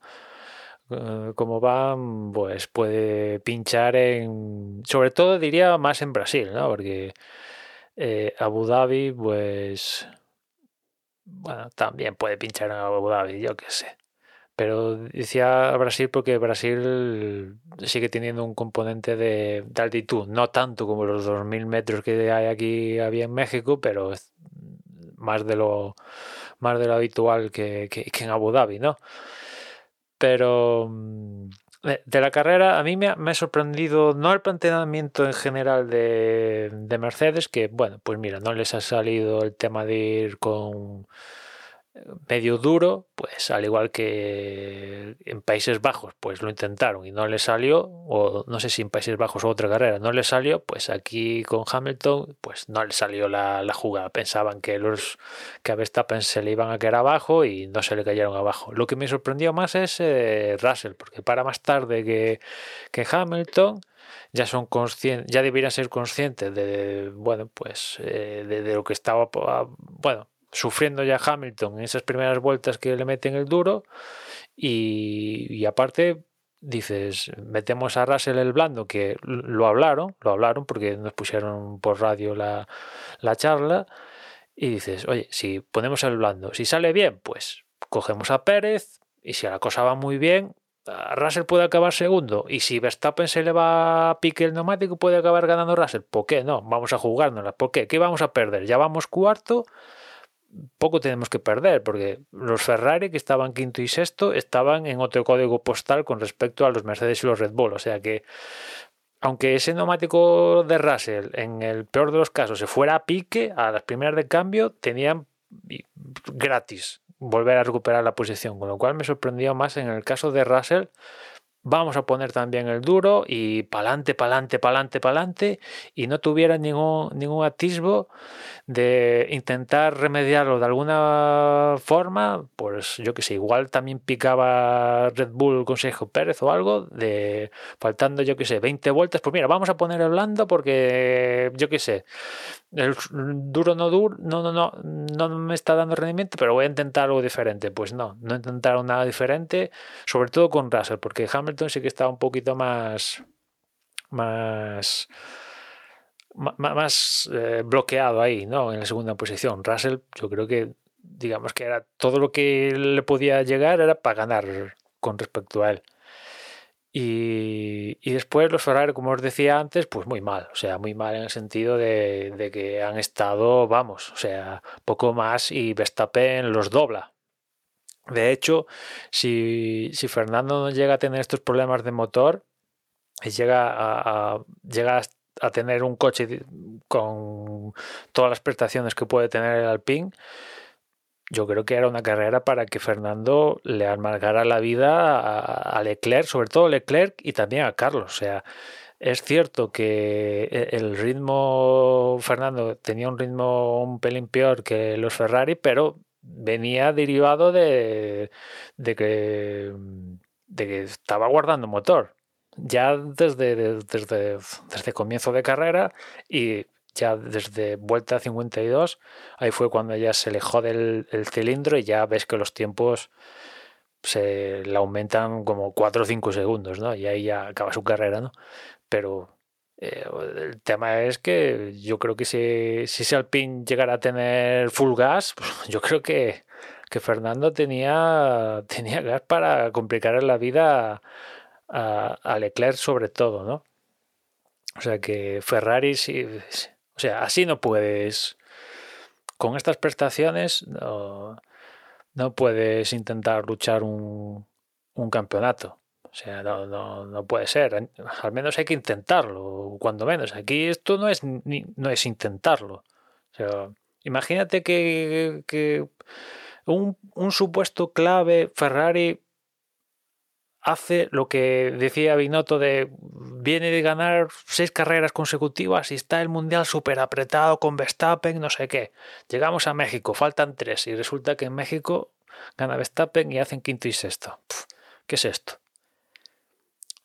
cómo va, pues puede pinchar en, sobre todo diría más en Brasil, ¿no? Porque eh, Abu Dhabi, pues, bueno, también puede pinchar en Abu Dhabi, yo qué sé. Pero decía Brasil porque Brasil sigue teniendo un componente de, de altitud, no tanto como los 2.000 metros que hay aquí había en México, pero más de lo, más de lo habitual que, que, que en Abu Dhabi, ¿no? Pero de la carrera a mí me ha, me ha, sorprendido no el planteamiento en general de, de Mercedes, que bueno, pues mira, no les ha salido el tema de ir con medio duro, pues al igual que en Países Bajos, pues lo intentaron y no le salió, o no sé si en Países Bajos o otra carrera no le salió, pues aquí con Hamilton, pues no le salió la, la jugada. Pensaban que los que a Verstappen se le iban a caer abajo y no se le cayeron abajo. Lo que me sorprendió más es eh, Russell, porque para más tarde que, que Hamilton ya son conscientes, ya deberían ser conscientes de, bueno, pues eh, de, lo que estaba, bueno, sufriendo ya Hamilton en esas primeras vueltas que le meten el duro y, aparte dices metemos a Russell el blando que lo hablaron lo hablaron porque nos pusieron por radio la, la charla y dices oye si ponemos el blando si sale bien pues cogemos a Pérez y si la cosa va muy bien Russell puede acabar segundo y si Verstappen se le va a pique el neumático puede acabar ganando Russell ¿por qué no? vamos a jugárnosla ¿por qué? ¿qué vamos a perder? ya vamos cuarto poco tenemos que perder, porque los Ferrari que estaban quinto y sexto estaban en otro código postal con respecto a los Mercedes y los Red Bull. O sea que, aunque ese neumático de Russell, en el peor de los casos, se fuera a pique, a las primeras de cambio tenían gratis volver a recuperar la posición, con lo cual me sorprendió más en el caso de Russell vamos a poner también el duro y pa'lante, pa'lante, pa'lante, pa'lante y no tuviera ningún, ningún atisbo de intentar remediarlo de alguna forma, pues yo que sé, igual también picaba Red Bull Consejo Pérez o algo, de faltando yo que sé, 20 vueltas, pues mira, vamos a poner el blando porque yo que sé, el duro no duro, no, no, no, no me está dando rendimiento, pero voy a intentar algo diferente. Pues no, no intentaron nada diferente, sobre todo con Russell, porque Hamilton sí que estaba un poquito más, más, más eh, bloqueado ahí, ¿no? En la segunda posición. Russell, yo creo que, digamos que era todo lo que le podía llegar era para ganar con respecto a él. Y, después los Ferrari, como os decía antes, pues muy mal. O sea, muy mal en el sentido de, que han estado, vamos, o sea, poco más y Verstappen los dobla. De hecho, si, Fernando no llega a tener estos problemas de motor, y llega a, llega a tener un coche con todas las prestaciones que puede tener el Alpine, yo creo que era una carrera para que Fernando le amargara la vida a, Leclerc, sobre todo Leclerc y también a Carlos. O sea, es cierto que e, el ritmo, Fernando tenía un ritmo un pelín peor que los Ferrari, pero venía derivado de, de, que, de que estaba guardando motor ya desde, desde, desde comienzo de carrera y ya desde vuelta 52, ahí fue cuando ya se le jode el, cilindro y ya ves que los tiempos se le aumentan como 4 o 5 segundos, ¿no? Y ahí ya acaba su carrera, ¿no? Pero eh, el tema es que yo creo que si, si ese Alpine llegara a tener full gas, pues yo creo que, que Fernando tenía, tenía gas para complicar la vida a, Leclerc sobre todo, ¿no? O sea que Ferrari sí, o sea, así no puedes. Con estas prestaciones no, no puedes intentar luchar un, un campeonato. O sea, no, no, no, puede ser. Al menos hay que intentarlo, cuando menos. Aquí esto no es, ni, no es intentarlo. O sea, imagínate que, que un, un, supuesto clave Ferrari hace lo que decía Binotto de viene de ganar seis carreras consecutivas y está el mundial súper apretado con Verstappen, no sé qué. Llegamos a México, faltan tres y resulta que en México gana Verstappen y hacen quinto y sexto. ¿Qué es esto?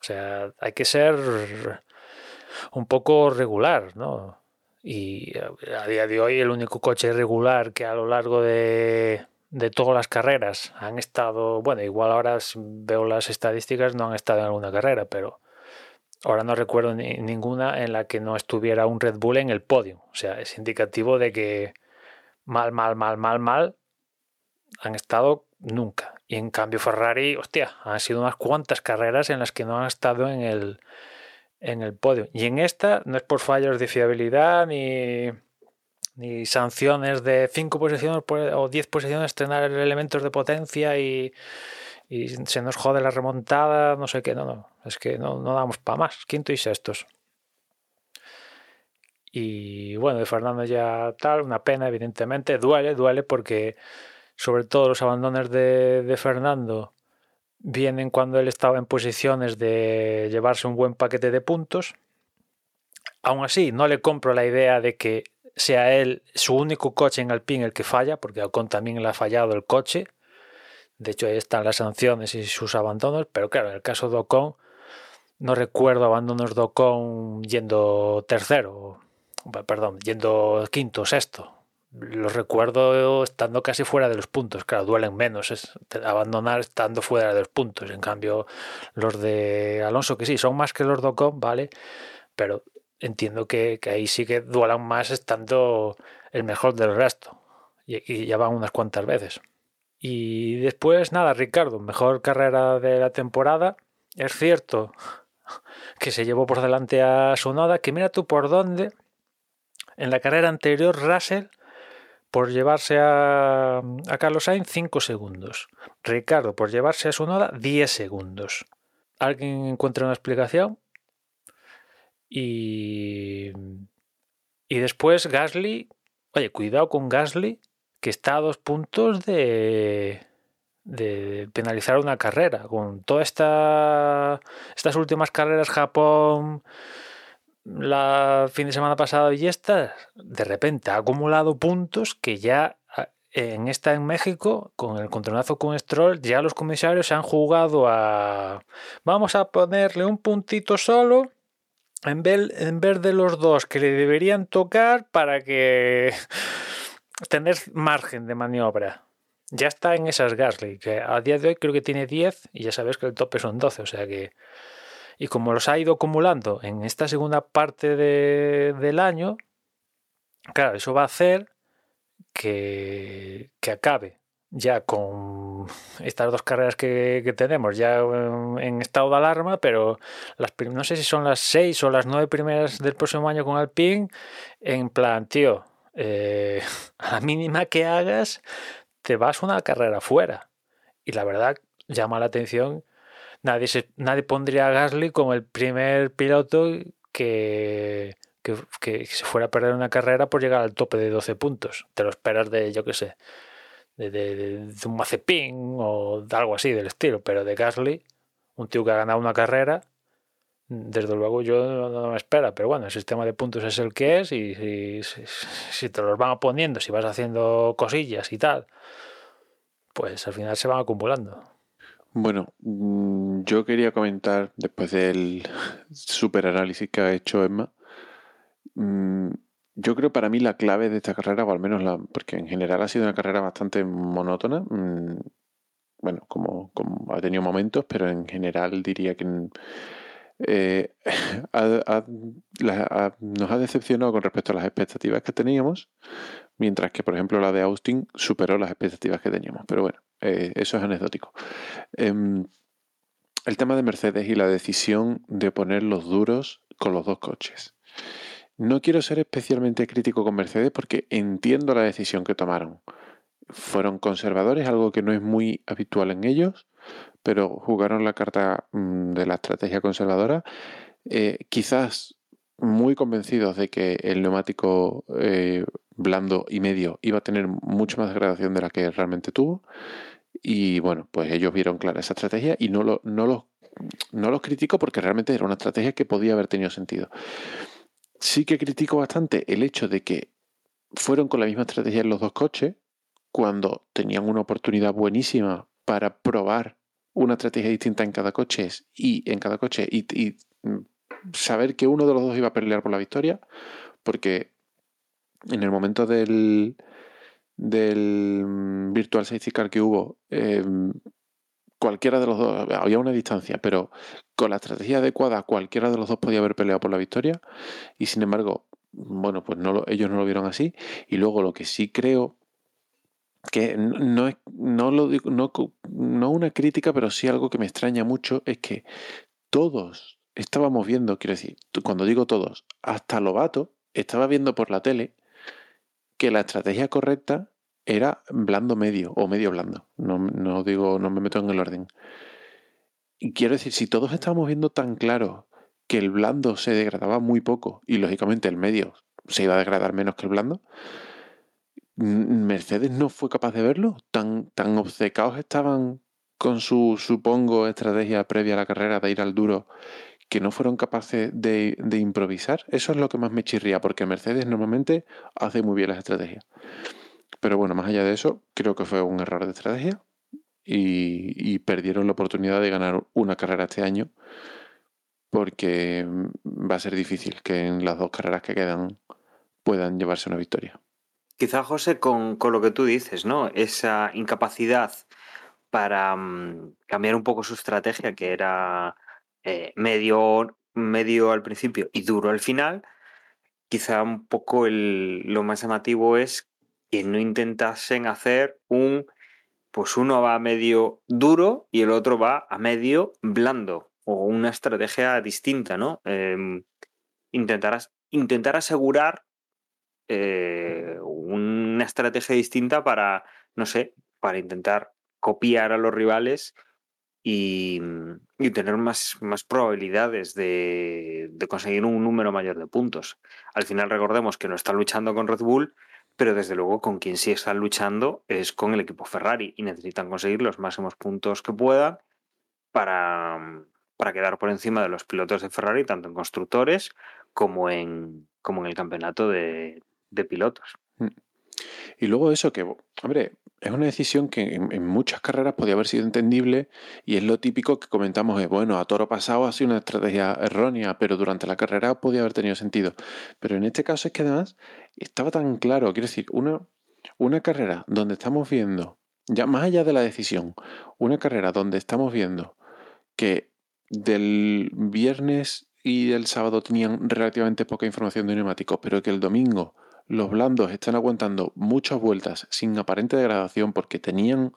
O sea, hay que ser un poco regular, ¿no? Y a día de hoy el único coche regular que a lo largo de de todas las carreras han estado, bueno, igual ahora veo las estadísticas, no han estado en alguna carrera, pero ahora no recuerdo ninguna en la que no estuviera un Red Bull en el podio. O sea, es indicativo de que mal, mal, mal, mal, mal han estado nunca. Y en cambio Ferrari, hostia, han sido unas cuantas carreras en las que no han estado en el, en el podio. Y en esta no es por fallos de fiabilidad ni ni sanciones de 5 posiciones o 10 posiciones, tener elementos de potencia y, se nos jode la remontada, no sé qué, no, no, es que no, no damos para más, quinto y sextos. Y bueno, de Fernando ya tal, una pena, evidentemente, duele, duele porque sobre todo los abandones de, de Fernando vienen cuando él estaba en posiciones de llevarse un buen paquete de puntos. Aún así, no le compro la idea de que sea él su único coche en Alpine el que falla, porque Ocon también le ha fallado el coche. De hecho, ahí están las sanciones y sus abandonos, pero claro, en el caso de Ocon, no recuerdo abandonos de Ocon yendo tercero, perdón, yendo quinto, sexto. Los recuerdo estando casi fuera de los puntos. Claro, duelen menos es abandonar estando fuera de los puntos. En cambio, los de Alonso, que sí, son más que los de Ocon, ¿vale? Pero entiendo que, ahí sí que duelan más estando el mejor del resto. Y, ya van unas cuantas veces. Y después, nada, Ricardo, mejor carrera de la temporada. Es cierto que se llevó por delante a Sonoda, que mira tú por dónde. En la carrera anterior, Russell, por llevarse a, a Carlos Sainz, 5 segundos. Ricardo, por llevarse a Sonoda, 10 segundos. ¿Alguien encuentra una explicación? Y, y después Gasly, oye, cuidado con Gasly, que está a dos puntos de, de penalizar una carrera. Con todas esta, estas últimas carreras, Japón, la fin de semana pasado y esta, de repente ha acumulado puntos que ya en esta en México, con el controlazo con Stroll, ya los comisarios se han jugado a vamos a ponerle un puntito solo en vez, de los dos que le deberían tocar para que tener margen de maniobra. Ya está en esas Gasly, que a día de hoy creo que tiene 10 y ya sabes que el tope son 12, o sea que... Y como los ha ido acumulando en esta segunda parte de- del año, claro, eso va a hacer que, que acabe ya con estas dos carreras que, que tenemos ya en, estado de alarma, pero las no sé si son las seis o las nueve primeras del próximo año con Alpine, en plan, tío, eh, a la mínima que hagas, te vas una carrera fuera. Y la verdad llama la atención. Nadie, se, nadie pondría a Gasly como el primer piloto que, que, se fuera a perder una carrera por llegar al tope de 12 puntos. Te lo esperas de, yo qué sé, de, de- de- un Mazepin o de algo así del estilo, pero de Gasly, un tío que ha ganado una carrera, desde luego yo no, me espera, pero bueno, el sistema de puntos es el que es y si, si- si te los van poniendo, si vas haciendo cosillas y tal, pues al final se van acumulando. Bueno, mm, yo quería comentar, después del super análisis que ha hecho Emma, mm, yo creo para mí la clave de esta carrera, o al menos la, porque en general ha sido una carrera bastante monótona, mm, bueno, como, como ha tenido momentos, pero en general diría que eh, ha- nos ha decepcionado con respecto a las expectativas que teníamos, mientras que, por ejemplo, la de Austin superó las expectativas que teníamos. Pero bueno, eh, eso es anecdótico. Em, el tema de Mercedes y la decisión de poner los duros con los dos coches. No quiero ser especialmente crítico con Mercedes porque entiendo la decisión que tomaron. Fueron conservadores, algo que no es muy habitual en ellos, pero jugaron la carta mm, de la estrategia conservadora, eh, quizás muy convencidos de que el neumático eh, blando y medio iba a tener mucho más degradación de la que realmente tuvo. Y bueno, pues ellos vieron clara esa estrategia y no, lo, no, los, no los critico porque realmente era una estrategia que podía haber tenido sentido. Sí que critico bastante el hecho de que fueron con la misma estrategia en los dos coches cuando tenían una oportunidad buenísima para probar una estrategia distinta en cada coche y en cada coche y, mm, saber que uno de los dos iba a pelear por la victoria porque en el momento del del mm, Virtual Safety Car que hubo, eh, cualquiera de los dos, había una distancia, pero con la estrategia adecuada cualquiera de los dos podía haber peleado por la victoria. Y sin embargo, bueno, pues no lo- ellos no lo vieron así. Y luego lo que sí creo que no es no no, no una crítica pero sí algo que me extraña mucho es que todos estábamos viendo quiero decir cuando digo todos hasta Lobato estaba viendo por la tele que la estrategia correcta era blando medio o medio blando. No, no digo, no me meto en el orden. Y quiero decir, si todos estábamos viendo tan claro que el blando se degradaba muy poco y lógicamente el medio se iba a degradar menos que el blando, Mercedes no fue capaz de verlo. Tan, tan obcecados estaban con su, supongo, estrategia previa a la carrera de ir al duro que no fueron capaces de, improvisar. Eso es lo que más me chirría, porque Mercedes normalmente hace muy bien las estrategias. Pero bueno, más allá de eso, creo que fue un error de estrategia y, y perdieron la oportunidad de ganar una carrera este año porque mm, va a ser difícil que en las dos carreras que quedan puedan llevarse una victoria. Quizá, José, con, con lo que tú dices, ¿no? Esa incapacidad para mm, cambiar un poco su estrategia, que era eh, medio, medio al principio y duro al final, quizá un poco el- lo más llamativo es que no intentasen hacer un, pues uno va a medio duro y el otro va a medio blando, o una estrategia distinta, ¿no? Intentar, as- intentar asegurar eh, una estrategia distinta para, no sé, para intentar copiar a los rivales y, y tener más, más probabilidades de, conseguir un número mayor de puntos. Al final recordemos que no están luchando con Red Bull, pero desde luego con quien sí están luchando es con el equipo Ferrari y necesitan conseguir los máximos puntos que puedan para, para quedar por encima de los pilotos de Ferrari, tanto en constructores como en, como en el campeonato de, de pilotos. Y luego eso que, hombre, es una decisión que en, en muchas carreras podía haber sido entendible y es lo típico que comentamos, es bueno, a toro pasado ha sido una estrategia errónea, pero durante la carrera podía haber tenido sentido. Pero en este caso es que además estaba tan claro, quiero decir, una, una carrera donde estamos viendo, ya más allá de la decisión, una carrera donde estamos viendo que del viernes y del sábado tenían relativamente poca información de neumáticos, pero que el domingo los blandos están aguantando muchas vueltas sin aparente degradación porque tenían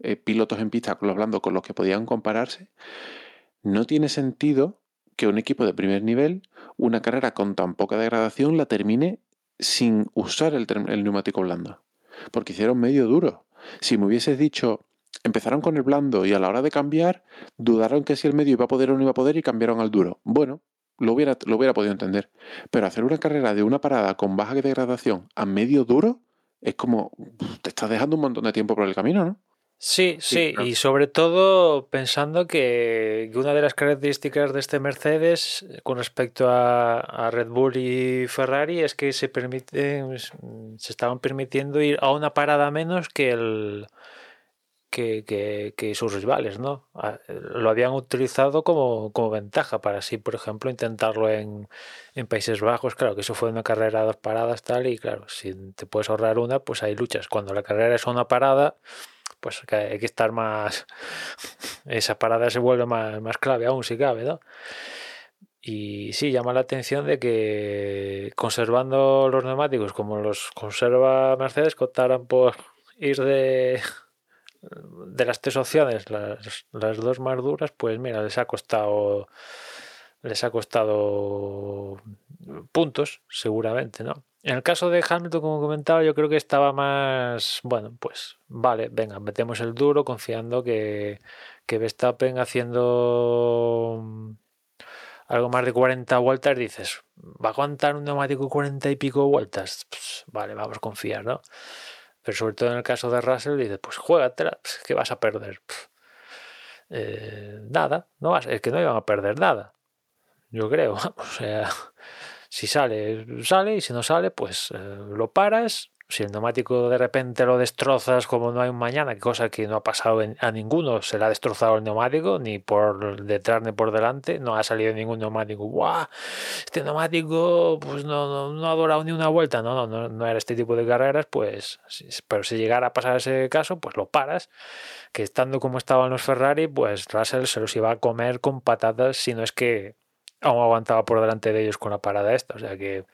eh, pilotos en pista con los blandos con los que podían compararse, no tiene sentido que un equipo de primer nivel, una carrera con tan poca degradación, la termine sin usar el, el neumático blando. Porque hicieron medio duro. Si me hubieses dicho, empezaron con el blando y a la hora de cambiar, dudaron que si el medio iba a poder o no iba a poder y cambiaron al duro. Bueno, lo hubiera, lo hubiera podido entender. Pero hacer una carrera de una parada con baja degradación a medio duro es como te estás dejando un montón de tiempo por el camino, ¿no? Sí, sí, y sobre todo pensando que una de las características de este Mercedes con respecto a, Red Bull y Ferrari es que se permiten, se estaban permitiendo ir a una parada menos que el que, que, sus rivales, ¿no? Lo habían utilizado como, como ventaja para así, por ejemplo, intentarlo en, en, Países Bajos. Claro, que eso fue una carrera a dos paradas, tal, y claro, si te puedes ahorrar una, pues hay luchas. Cuando la carrera es una parada, pues hay que estar más. Esa parada se vuelve más, más clave aún, si cabe, ¿no? Y sí, llama la atención de que conservando los neumáticos como los conserva Mercedes, contaran por ir de, de las tres opciones, las, las, dos más duras, pues mira, les ha costado les ha costado puntos, seguramente, ¿no? En el caso de Hamilton, como comentaba, yo creo que estaba más, bueno, pues vale, venga, metemos el duro confiando que, que Verstappen haciendo algo más de 40 vueltas, dices, ¿va a aguantar un neumático 40 y pico vueltas? Pues, vale, vamos a confiar, ¿no? Pero sobre todo en el caso de Russell, dices, pues juégatela, pues, que vas a perder. Eh, nada, no vas, es que no iban a perder nada. Yo creo. O sea, si sale, sale, y si no sale, pues eh, lo paras. Si el neumático de repente lo destrozas como no hay un mañana, cosa que no ha pasado a ninguno, se le ha destrozado el neumático, ni por detrás ni por delante, no ha salido ningún neumático. ¡Guau! Este neumático pues no, no, ha durado ni una vuelta, no, no, no, era este tipo de carreras, pues, pero si llegara a pasar ese caso, pues lo paras, que estando como estaban los Ferrari, pues Russell se los iba a comer con patatas, si no es que aún aguantaba por delante de ellos con la parada esta. O sea que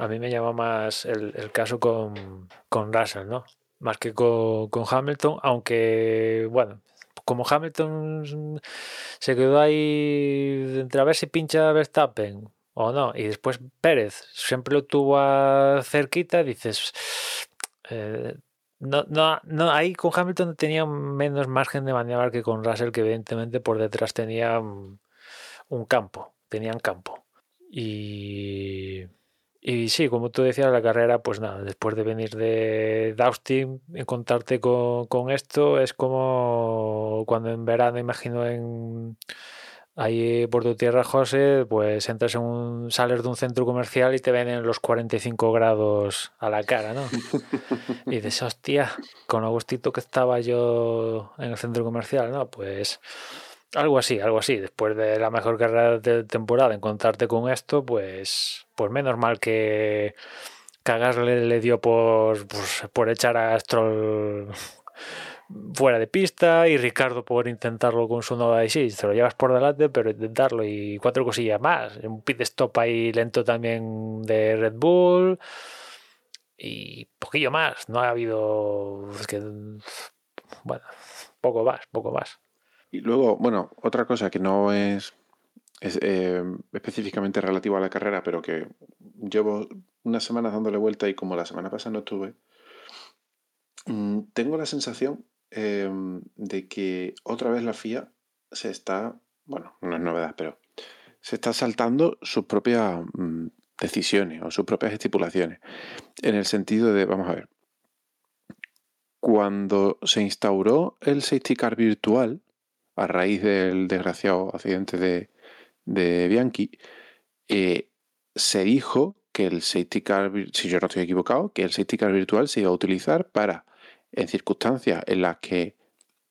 a mí me llama más el, caso con, con, Russell, ¿no? Más que con, con, Hamilton, aunque, bueno, como Hamilton se quedó ahí entre a ver si pincha Verstappen o no, y después Pérez siempre lo tuvo cerquita, dices... Eh, no, no, no, ahí con Hamilton tenía menos margen de maniobra que con Russell, que evidentemente por detrás tenía un campo tenían campo. Y, y sí, como tú decías, la carrera, pues nada, después de venir de, Austin, encontrarte con, con, esto es como cuando en verano, imagino, en ahí por tu tierra, José, pues entras en un, sales de un centro comercial y te ven en los 45 grados a la cara, ¿no? Y dices, hostia, con lo gustito que estaba yo en el centro comercial, ¿no? Pues algo así, algo así. Después de la mejor carrera de temporada, encontrarte con esto, pues, pues menos mal que cagarle le dio por, pues, por echar a Stroll fuera de pista y Ricardo por intentarlo con su Noda y sí, te lo llevas por delante, pero intentarlo y cuatro cosillas más. Un pit stop ahí lento también de Red Bull y poquillo más. No ha habido. bueno, poco más, poco más. Y luego, bueno, otra cosa que no es, eh, específicamente relativa a la carrera, pero que llevo unas semanas dándole vuelta y como la semana pasada no estuve, mm, tengo la sensación em, de que otra vez la FIA se está, bueno, no es novedad, pero se está saltando sus propias mm, decisiones o sus propias estipulaciones. En el sentido de, vamos a ver, cuando se instauró el safety car virtual, a raíz del desgraciado accidente de, Bianchi, eh, se dijo que el safety car, si yo no estoy equivocado, que el safety car virtual se iba a utilizar para, en circunstancias en las que,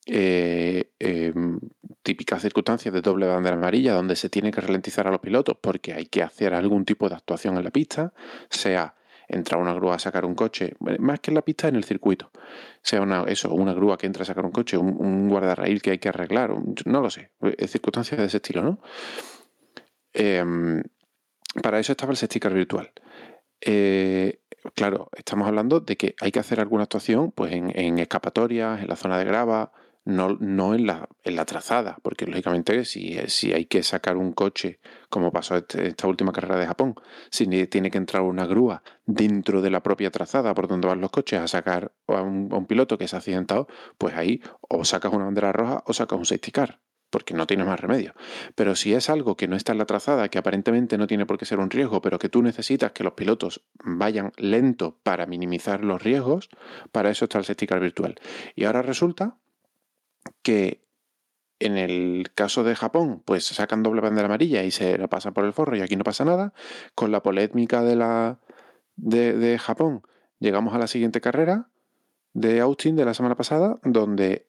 eh, em, típicas circunstancias de doble bandera amarilla, donde se tiene que ralentizar a los pilotos porque hay que hacer algún tipo de actuación en la pista, sea entrar una grúa a sacar un coche, más que en la pista, en el circuito. Sea una, eso, una grúa que entra a sacar un coche, un, un guardarraíl que hay que arreglar, no lo sé, circunstancias de ese estilo, ¿no? Em, para eso estaba el sticker virtual. Eh, claro, estamos hablando de que hay que hacer alguna actuación pues en, escapatorias, en la zona de grava, no, en, la, trazada, porque lógicamente si, hay que sacar un coche, como pasó este, esta última carrera de Japón, si tiene que entrar una grúa dentro de la propia trazada por donde van los coches a sacar a un piloto que se ha accidentado, pues ahí o sacas una bandera roja o sacas un safety car porque no tienes más remedio. Pero si es algo que no está en la trazada, que aparentemente no tiene por qué ser un riesgo, pero que tú necesitas que los pilotos vayan lento para minimizar los riesgos, para eso está el safety virtual. Y ahora resulta que en el caso de Japón, pues sacan doble bandera amarilla y se la pasan por el forro y aquí no pasa nada. Con la polémica de, la, de Japón, llegamos a la siguiente carrera de Austin de la semana pasada, donde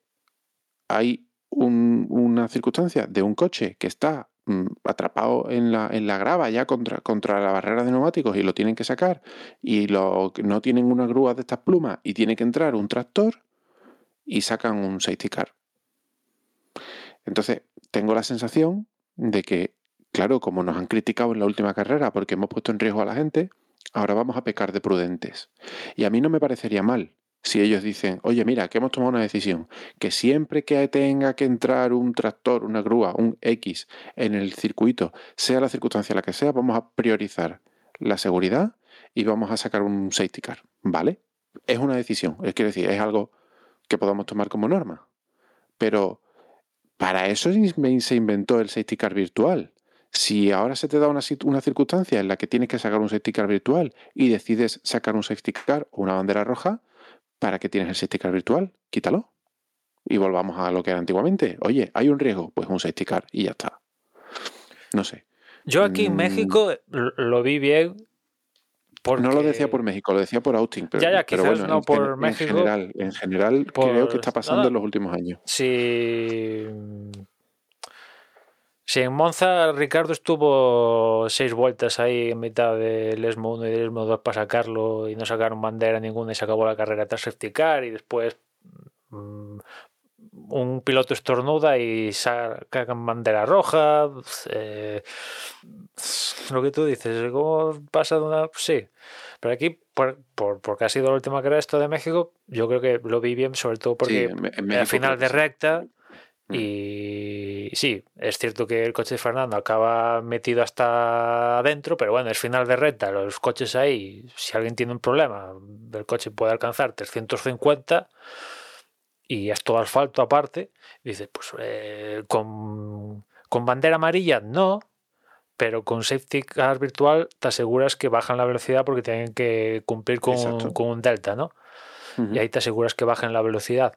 hay un, una circunstancia de un coche que está mm, atrapado en la, en la grava ya contra, contra la barrera de neumáticos y lo tienen que sacar y lo, no tienen una grúa de estas plumas y tiene que entrar un tractor y sacan un safety car. Entonces, tengo la sensación de que, claro, como nos han criticado en la última carrera porque hemos puesto en riesgo a la gente, ahora vamos a pecar de prudentes. Y a mí no me parecería mal si ellos dicen, oye, mira, que hemos tomado una decisión, que siempre que tenga que entrar un tractor, una grúa, un X en el circuito, sea la circunstancia la que sea, vamos a priorizar la seguridad y vamos a sacar un safety car. ¿Vale? Es una decisión, es decir, es algo que podamos tomar como norma. Pero para eso se inventó el safety car virtual. Si ahora se te da una, una, circunstancia en la que tienes que sacar un safety car virtual y decides sacar un safety car o una bandera roja, ¿para qué tienes el safety car virtual? Quítalo. Y volvamos a lo que era antiguamente. Oye, hay un riesgo, pues un safety car y ya está. No sé. Yo aquí en Mm. México lo vi bien. Porque... No lo decía por México, lo decía por Austin. Pero, Ya, ya, pero quizás bueno, no en, por en México. general, en general Por- creo que está pasando nada. en los últimos años. Si. Si en Monza Ricardo estuvo seis vueltas ahí en mitad del ESMO 1 y del ESMO 2 para sacarlo y no sacaron bandera ninguna y se acabó la carrera tras safety car y después mm, un piloto estornuda y sacan bandera roja. eh, lo que tú dices, ¿cómo pasa de una...? Sí, pero aquí, por, por- porque ha sido la última carrera esto de México, yo creo que lo vi bien, sobre todo porque Sí, en- en al final de sí. recta. Y sí, es cierto que el coche de Fernando acaba metido hasta adentro, pero bueno, es final de recta, los coches ahí, si alguien tiene un problema, el coche puede alcanzar 350 y es todo asfalto aparte, dices, pues eh, con, con bandera amarilla no, pero con safety car virtual te aseguras que bajan la velocidad porque tienen que cumplir con, con un delta, ¿no? Y ahí te aseguras que bajen la velocidad.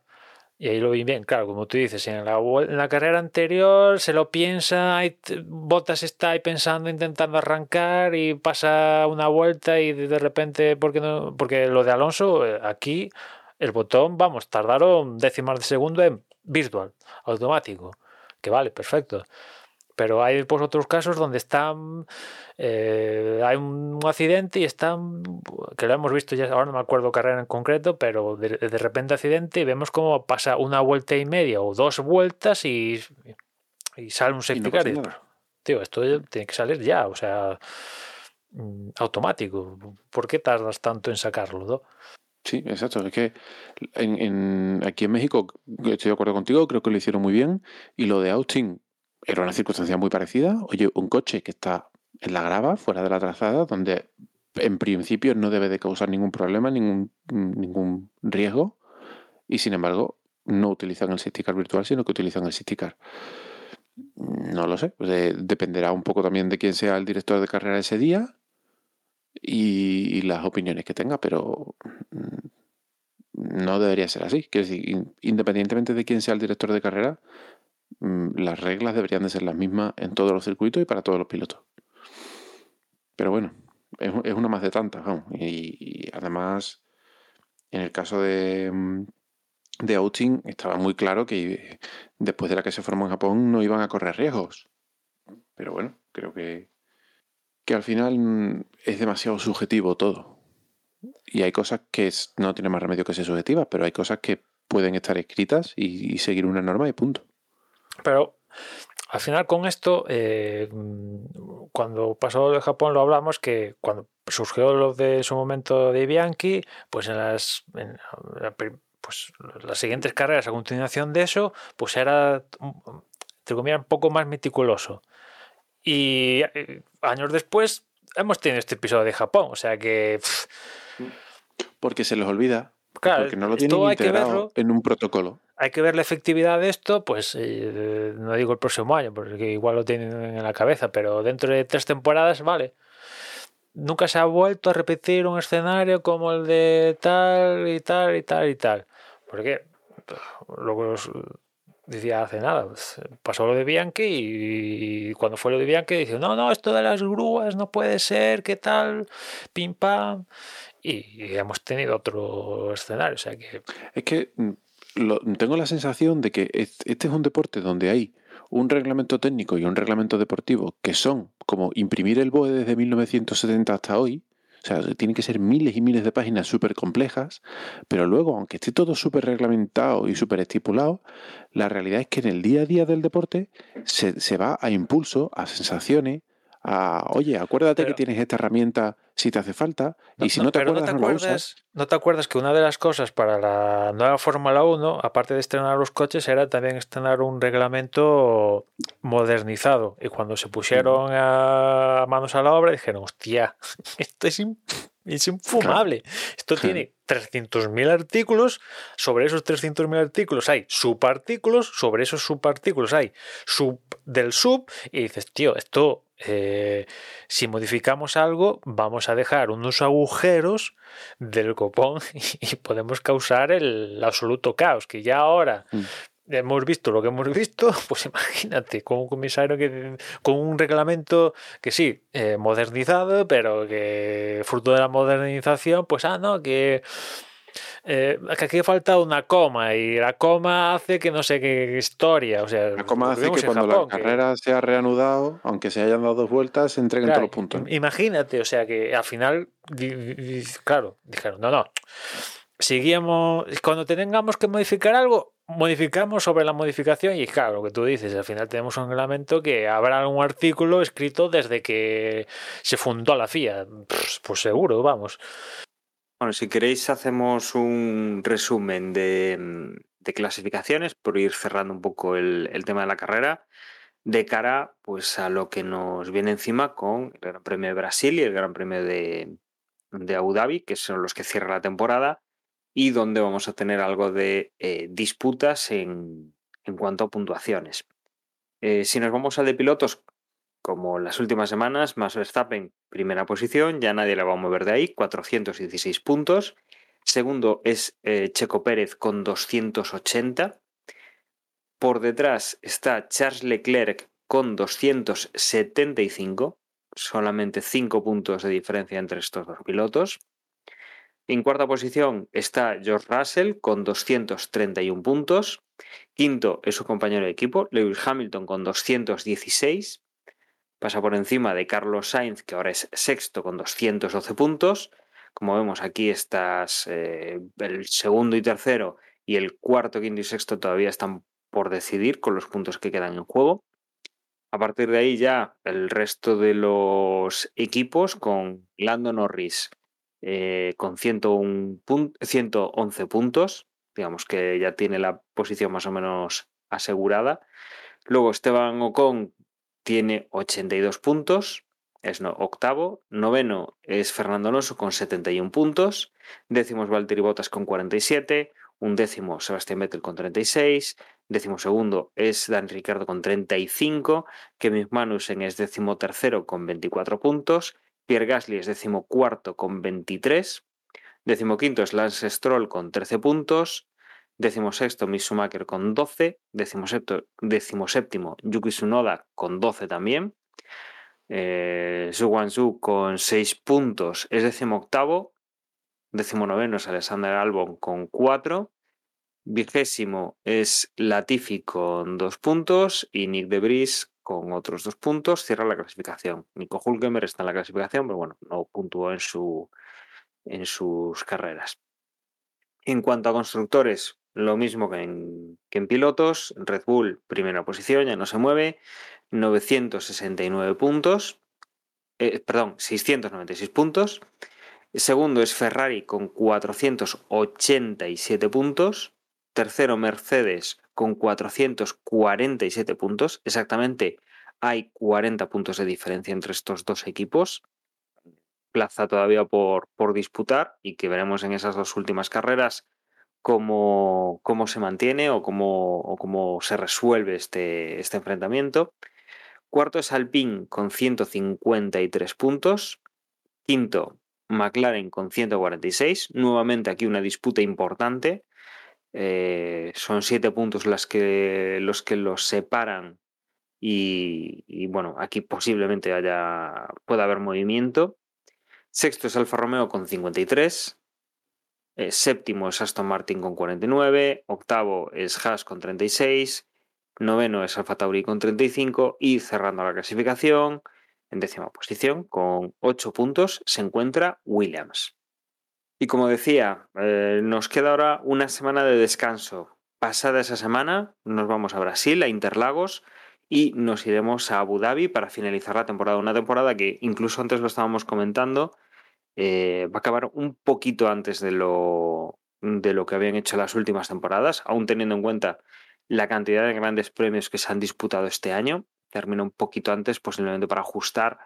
Y ahí lo vi bien, claro, como tú dices, en la, carrera anterior se lo piensa, Bottas está ahí pensando, intentando arrancar y pasa una vuelta y de de repente, porque no? Porque lo de Alonso, eh, aquí el botón, vamos, tardaron décimas de segundo en virtual, automático, que vale, perfecto. Pero hay pues otros casos donde están eh, hay un accidente y están que lo hemos visto ya ahora no me acuerdo carrera en concreto pero de, de repente accidente y vemos cómo pasa una vuelta y media o dos vueltas y, y sale un safety car tío esto tiene que salir ya o sea mm, automático ¿por qué tardas tanto en sacarlo? no? Sí, exacto. Es que en, en- aquí en México estoy de acuerdo contigo, creo que lo hicieron muy bien. Y lo de Austin era una circunstancia muy parecida. Oye, un coche que está en la grava, fuera de la trazada, donde en principio no debe de causar ningún problema, ningún, ningún riesgo. Y sin embargo, no utilizan el safety car virtual, sino que utilizan el safety car. No lo sé. de- dependerá un poco también de quién sea el director de carrera ese día y, y las opiniones que tenga, pero mm, no debería ser así. Quiero decir, in- independientemente de quién sea el director de carrera, las reglas deberían de ser las mismas en todos los circuitos y para todos los pilotos. Pero bueno, es, una más de tantas. Y, además, en el caso de, mm, de Austin, estaba muy claro que después de la que se formó en Japón no iban a correr riesgos. Pero bueno, creo que, que al final mm, es demasiado subjetivo todo. y hay cosas que no tienen más remedio que ser subjetivas, pero hay cosas que pueden estar escritas y, y seguir una norma y punto. Pero al final con esto, eh, cuando pasó de Japón lo hablamos que cuando surgió lo de su momento de Bianchi, pues en las, pues, las siguientes carreras a continuación de eso, pues era, entre comillas, un poco más meticuloso. Y eh, años después hemos tenido este episodio de Japón, o sea que, Porque se les olvida, claro, porque no lo tienen integrado verlo. en un protocolo. hay que ver la efectividad de esto, pues eh, no digo el próximo año, porque igual lo tienen en la cabeza, pero dentro de tres temporadas, vale. Nunca se ha vuelto a repetir un escenario como el de tal y tal y tal y tal. Porque os decía hace nada, pues, pasó lo de Bianchi y cuando fue lo de Bianchi dice, no, no, esto de las grúas no puede ser, ¿qué tal? Pim pam. Y, hemos tenido otro escenario, o sea que Es que mm, lo- tengo la sensación de que es- este es un deporte donde hay un reglamento técnico y un reglamento deportivo que son como imprimir el BOE desde 1970 hasta hoy. O sea, tienen que ser miles y miles de páginas súper complejas, pero luego, aunque esté todo súper reglamentado y súper estipulado, la realidad es que en el día a día del deporte se, se va a impulso, a sensaciones, a, oye, acuérdate Pero- que tienes esta herramienta si te hace falta, y si no, te acuerdas, no, la usas. ¿No te acuerdas que una de las cosas para la nueva Fórmula 1, aparte de estrenar los coches, era también estrenar un reglamento modernizado? Y cuando se pusieron a manos a la obra, dijeron, hostia, esto es, in- es infumable. Esto tiene 300.000 artículos. Sobre esos 300.000 artículos hay subartículos. Sobre esos subartículos hay sub del sub. Y dices, tío, esto eh, si modificamos algo, vamos a dejar unos agujeros del copón y podemos causar el absoluto caos. Que ya ahora Mm. Hemos visto lo que hemos visto, pues imagínate, con un comisario que con un reglamento que sí, eh, modernizado, pero que fruto de la modernización, pues ah, no, que. eh, que aquí falta una coma y la coma hace que no sé qué historia. O sea, La coma hace que cuando Japón, la que- carrera se ha reanudado, aunque se hayan dado dos vueltas, se entreguen Claro, todos los puntos. im- Imagínate, o sea que al final, claro, dijeron, no, no, seguíamos, cuando tengamos que modificar algo, modificamos sobre la modificación y claro, lo que tú dices, al final tenemos un reglamento que habrá un artículo escrito desde que se fundó la FIA, pues, seguro, vamos. Bueno, si queréis hacemos un resumen de, de clasificaciones por ir cerrando un poco el, el tema de la carrera de cara pues a lo que nos viene encima con el Gran Premio de Brasil y el Gran Premio de, de Abu Dhabi, que son los que cierran la temporada y donde vamos a tener algo de eh, disputas en, en cuanto a puntuaciones. Eh, si nos vamos al de pilotos, como las últimas semanas, Max Verstappen, primera posición, ya nadie le va a mover de ahí, 416 puntos. Segundo es eh, Checo Pérez con 280. Por detrás está Charles Leclerc con 275, solamente 5 puntos de diferencia entre estos dos pilotos. En cuarta posición está George Russell con 231 puntos. Quinto es su compañero de equipo, Lewis Hamilton con 216 pasa por encima de Carlos Sainz, que ahora es sexto con 212 puntos. Como vemos aquí, estás, eh, el segundo y tercero y el cuarto, quinto y sexto todavía están por decidir con los puntos que quedan en juego. A partir de ahí ya el resto de los equipos con Lando Norris eh, con 101 pun- 111 puntos, digamos que ya tiene la posición más o menos asegurada. Luego Esteban Ocon tiene 82 puntos, es octavo. Noveno es Fernando Alonso con 71 puntos. Décimo es Valtteri Bottas con 47. Un décimo Sebastián Vettel con 36. Décimo segundo es Dan Ricardo con 35. Kevin Magnussen es décimo tercero con 24 puntos. Pierre Gasly es décimo cuarto con 23. Décimo quinto es Lance Stroll con 13 puntos. Décimo sexto, Mick Schumacher con 12. Décimo, septo- décimo séptimo, Yuki Tsunoda con 12 también. Eh, Zhu Guangzhou con 6 puntos es décimo octavo. Décimo noveno es Alexander Albon con 4. Vigésimo es Latifi con 2 puntos. Y Nick de Vries con otros 2 puntos. Cierra la clasificación. Nico Hulkenberg está en la clasificación, pero bueno, no puntuó en su, en sus carreras. En cuanto a constructores, lo mismo que en, que en pilotos, Red Bull, primera posición, ya no se mueve, 969 puntos, eh, perdón, 696 puntos. Segundo es Ferrari con 487 puntos. Tercero Mercedes con 447 puntos. Exactamente hay 40 puntos de diferencia entre estos dos equipos. Plaza todavía por, por disputar y que veremos en esas dos últimas carreras cómo, cómo se mantiene o cómo, cómo se resuelve este, este enfrentamiento. Cuarto es Alpine con 153 puntos. Quinto, McLaren con 146. Nuevamente aquí una disputa importante. Eh, son siete puntos las que, los que los separan y, bueno, aquí posiblemente haya, pueda haber movimiento. Sexto es Alfa Romeo con 53. Eh, séptimo es Aston Martin con 49. Octavo es Haas con 36. Noveno es Alfa Tauri con 35 y cerrando la clasificación, en décima posición, con 8 puntos, se encuentra Williams. Y como decía, eh, nos queda ahora una semana de descanso. Pasada esa semana, nos vamos a Brasil, a Interlagos, y nos iremos a Abu Dhabi para finalizar la temporada. Una temporada que incluso antes lo estábamos comentando, eh, va a acabar un poquito antes de lo, de lo que habían hecho las últimas temporadas, aún teniendo en cuenta la cantidad de grandes premios que se han disputado este año. Termina un poquito antes, posiblemente para ajustar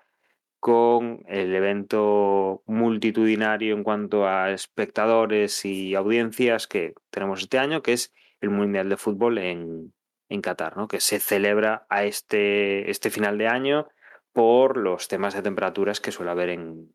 con el evento multitudinario en cuanto a espectadores y audiencias que tenemos este año, que es el Mundial de Fútbol en, en Qatar, ¿no? que se celebra a este, este final de año por los temas de temperaturas que suele haber en,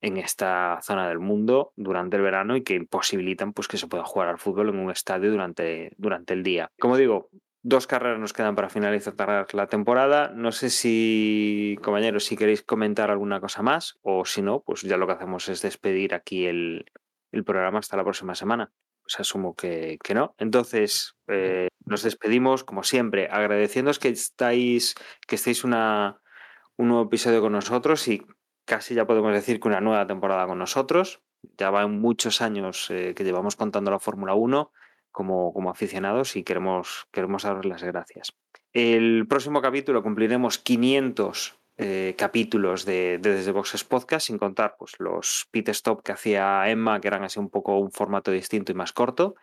en esta zona del mundo durante el verano y que imposibilitan pues, que se pueda jugar al fútbol en un estadio durante, durante el día. Como digo, dos carreras nos quedan para finalizar la temporada. No sé si, compañeros, si queréis comentar alguna cosa más o si no, pues ya lo que hacemos es despedir aquí el, el programa hasta la próxima semana. Pues asumo que, que no. Entonces, eh, nos despedimos, como siempre, agradeciéndoos que estáis, que estéis una, un nuevo episodio con nosotros y casi ya podemos decir que una nueva temporada con nosotros. Ya van muchos años eh, que llevamos contando la Fórmula 1 como, como aficionados y queremos, queremos daros las gracias. El próximo capítulo cumpliremos 500 eh, capítulos de, de, Desde Boxes Podcast, sin contar pues, los pit stop que hacía Emma, que eran así un poco un formato distinto y más corto.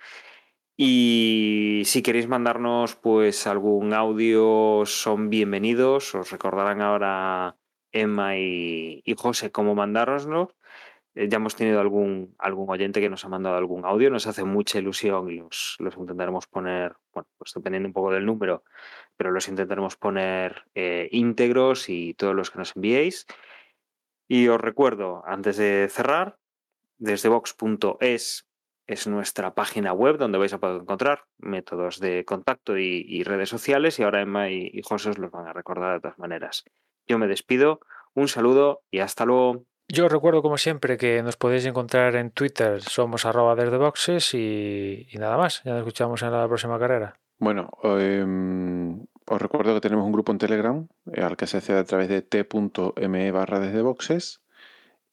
Y si queréis mandarnos pues algún audio, son bienvenidos. Os recordarán ahora Emma y, y José cómo mandárnoslo. Eh, ya hemos tenido algún, algún oyente que nos ha mandado algún audio, nos hace mucha ilusión y los, intentaremos poner, bueno, pues dependiendo un poco del número, pero los intentaremos poner eh, íntegros y todos los que nos enviéis. Y os recuerdo, antes de cerrar, desde vox.es es nuestra página web donde vais a poder encontrar métodos de contacto y, y redes sociales y ahora Emma y, y José os los van a recordar de todas maneras. Yo me despido, un saludo y hasta luego. Yo recuerdo como siempre que nos podéis encontrar en Twitter, somos arroba desde boxes y, y, nada más. Ya nos escuchamos en la próxima carrera. Bueno, eh, os recuerdo que tenemos un grupo en Telegram eh, al que se accede a través de t.me barra desde boxes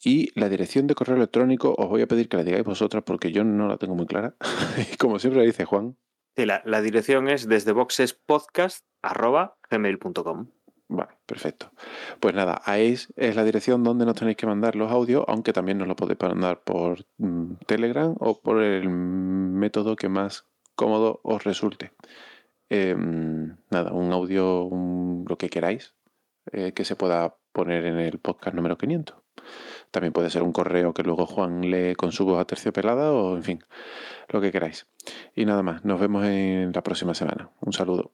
y la dirección de correo electrónico os voy a pedir que la digáis vosotras porque yo no la tengo muy clara. y como siempre la dice Juan. Sí, la, la dirección es desde boxespodcast arroba gmail.com. Vale, perfecto. Pues nada, ahí es la dirección donde nos tenéis que mandar los audios, aunque también nos lo podéis mandar por mm, Telegram o por el método que más cómodo os resulte. Eh, nada, un audio, lo que queráis, eh, que se pueda poner en el podcast número 500. También puede ser un correo que luego Juan lee con su voz aterciopelada o, en fin, lo que queráis. Y nada más, nos vemos en la próxima semana. Un saludo.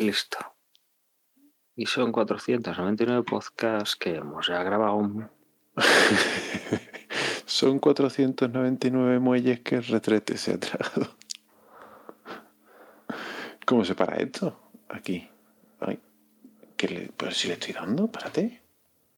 Listo. Y son 499 podcasts que hemos ya grabado. son 499 muelles que el retrete se ha tragado. ¿Cómo se para esto? Aquí. Ay, ¿qué le, pues si le estoy dando, párate.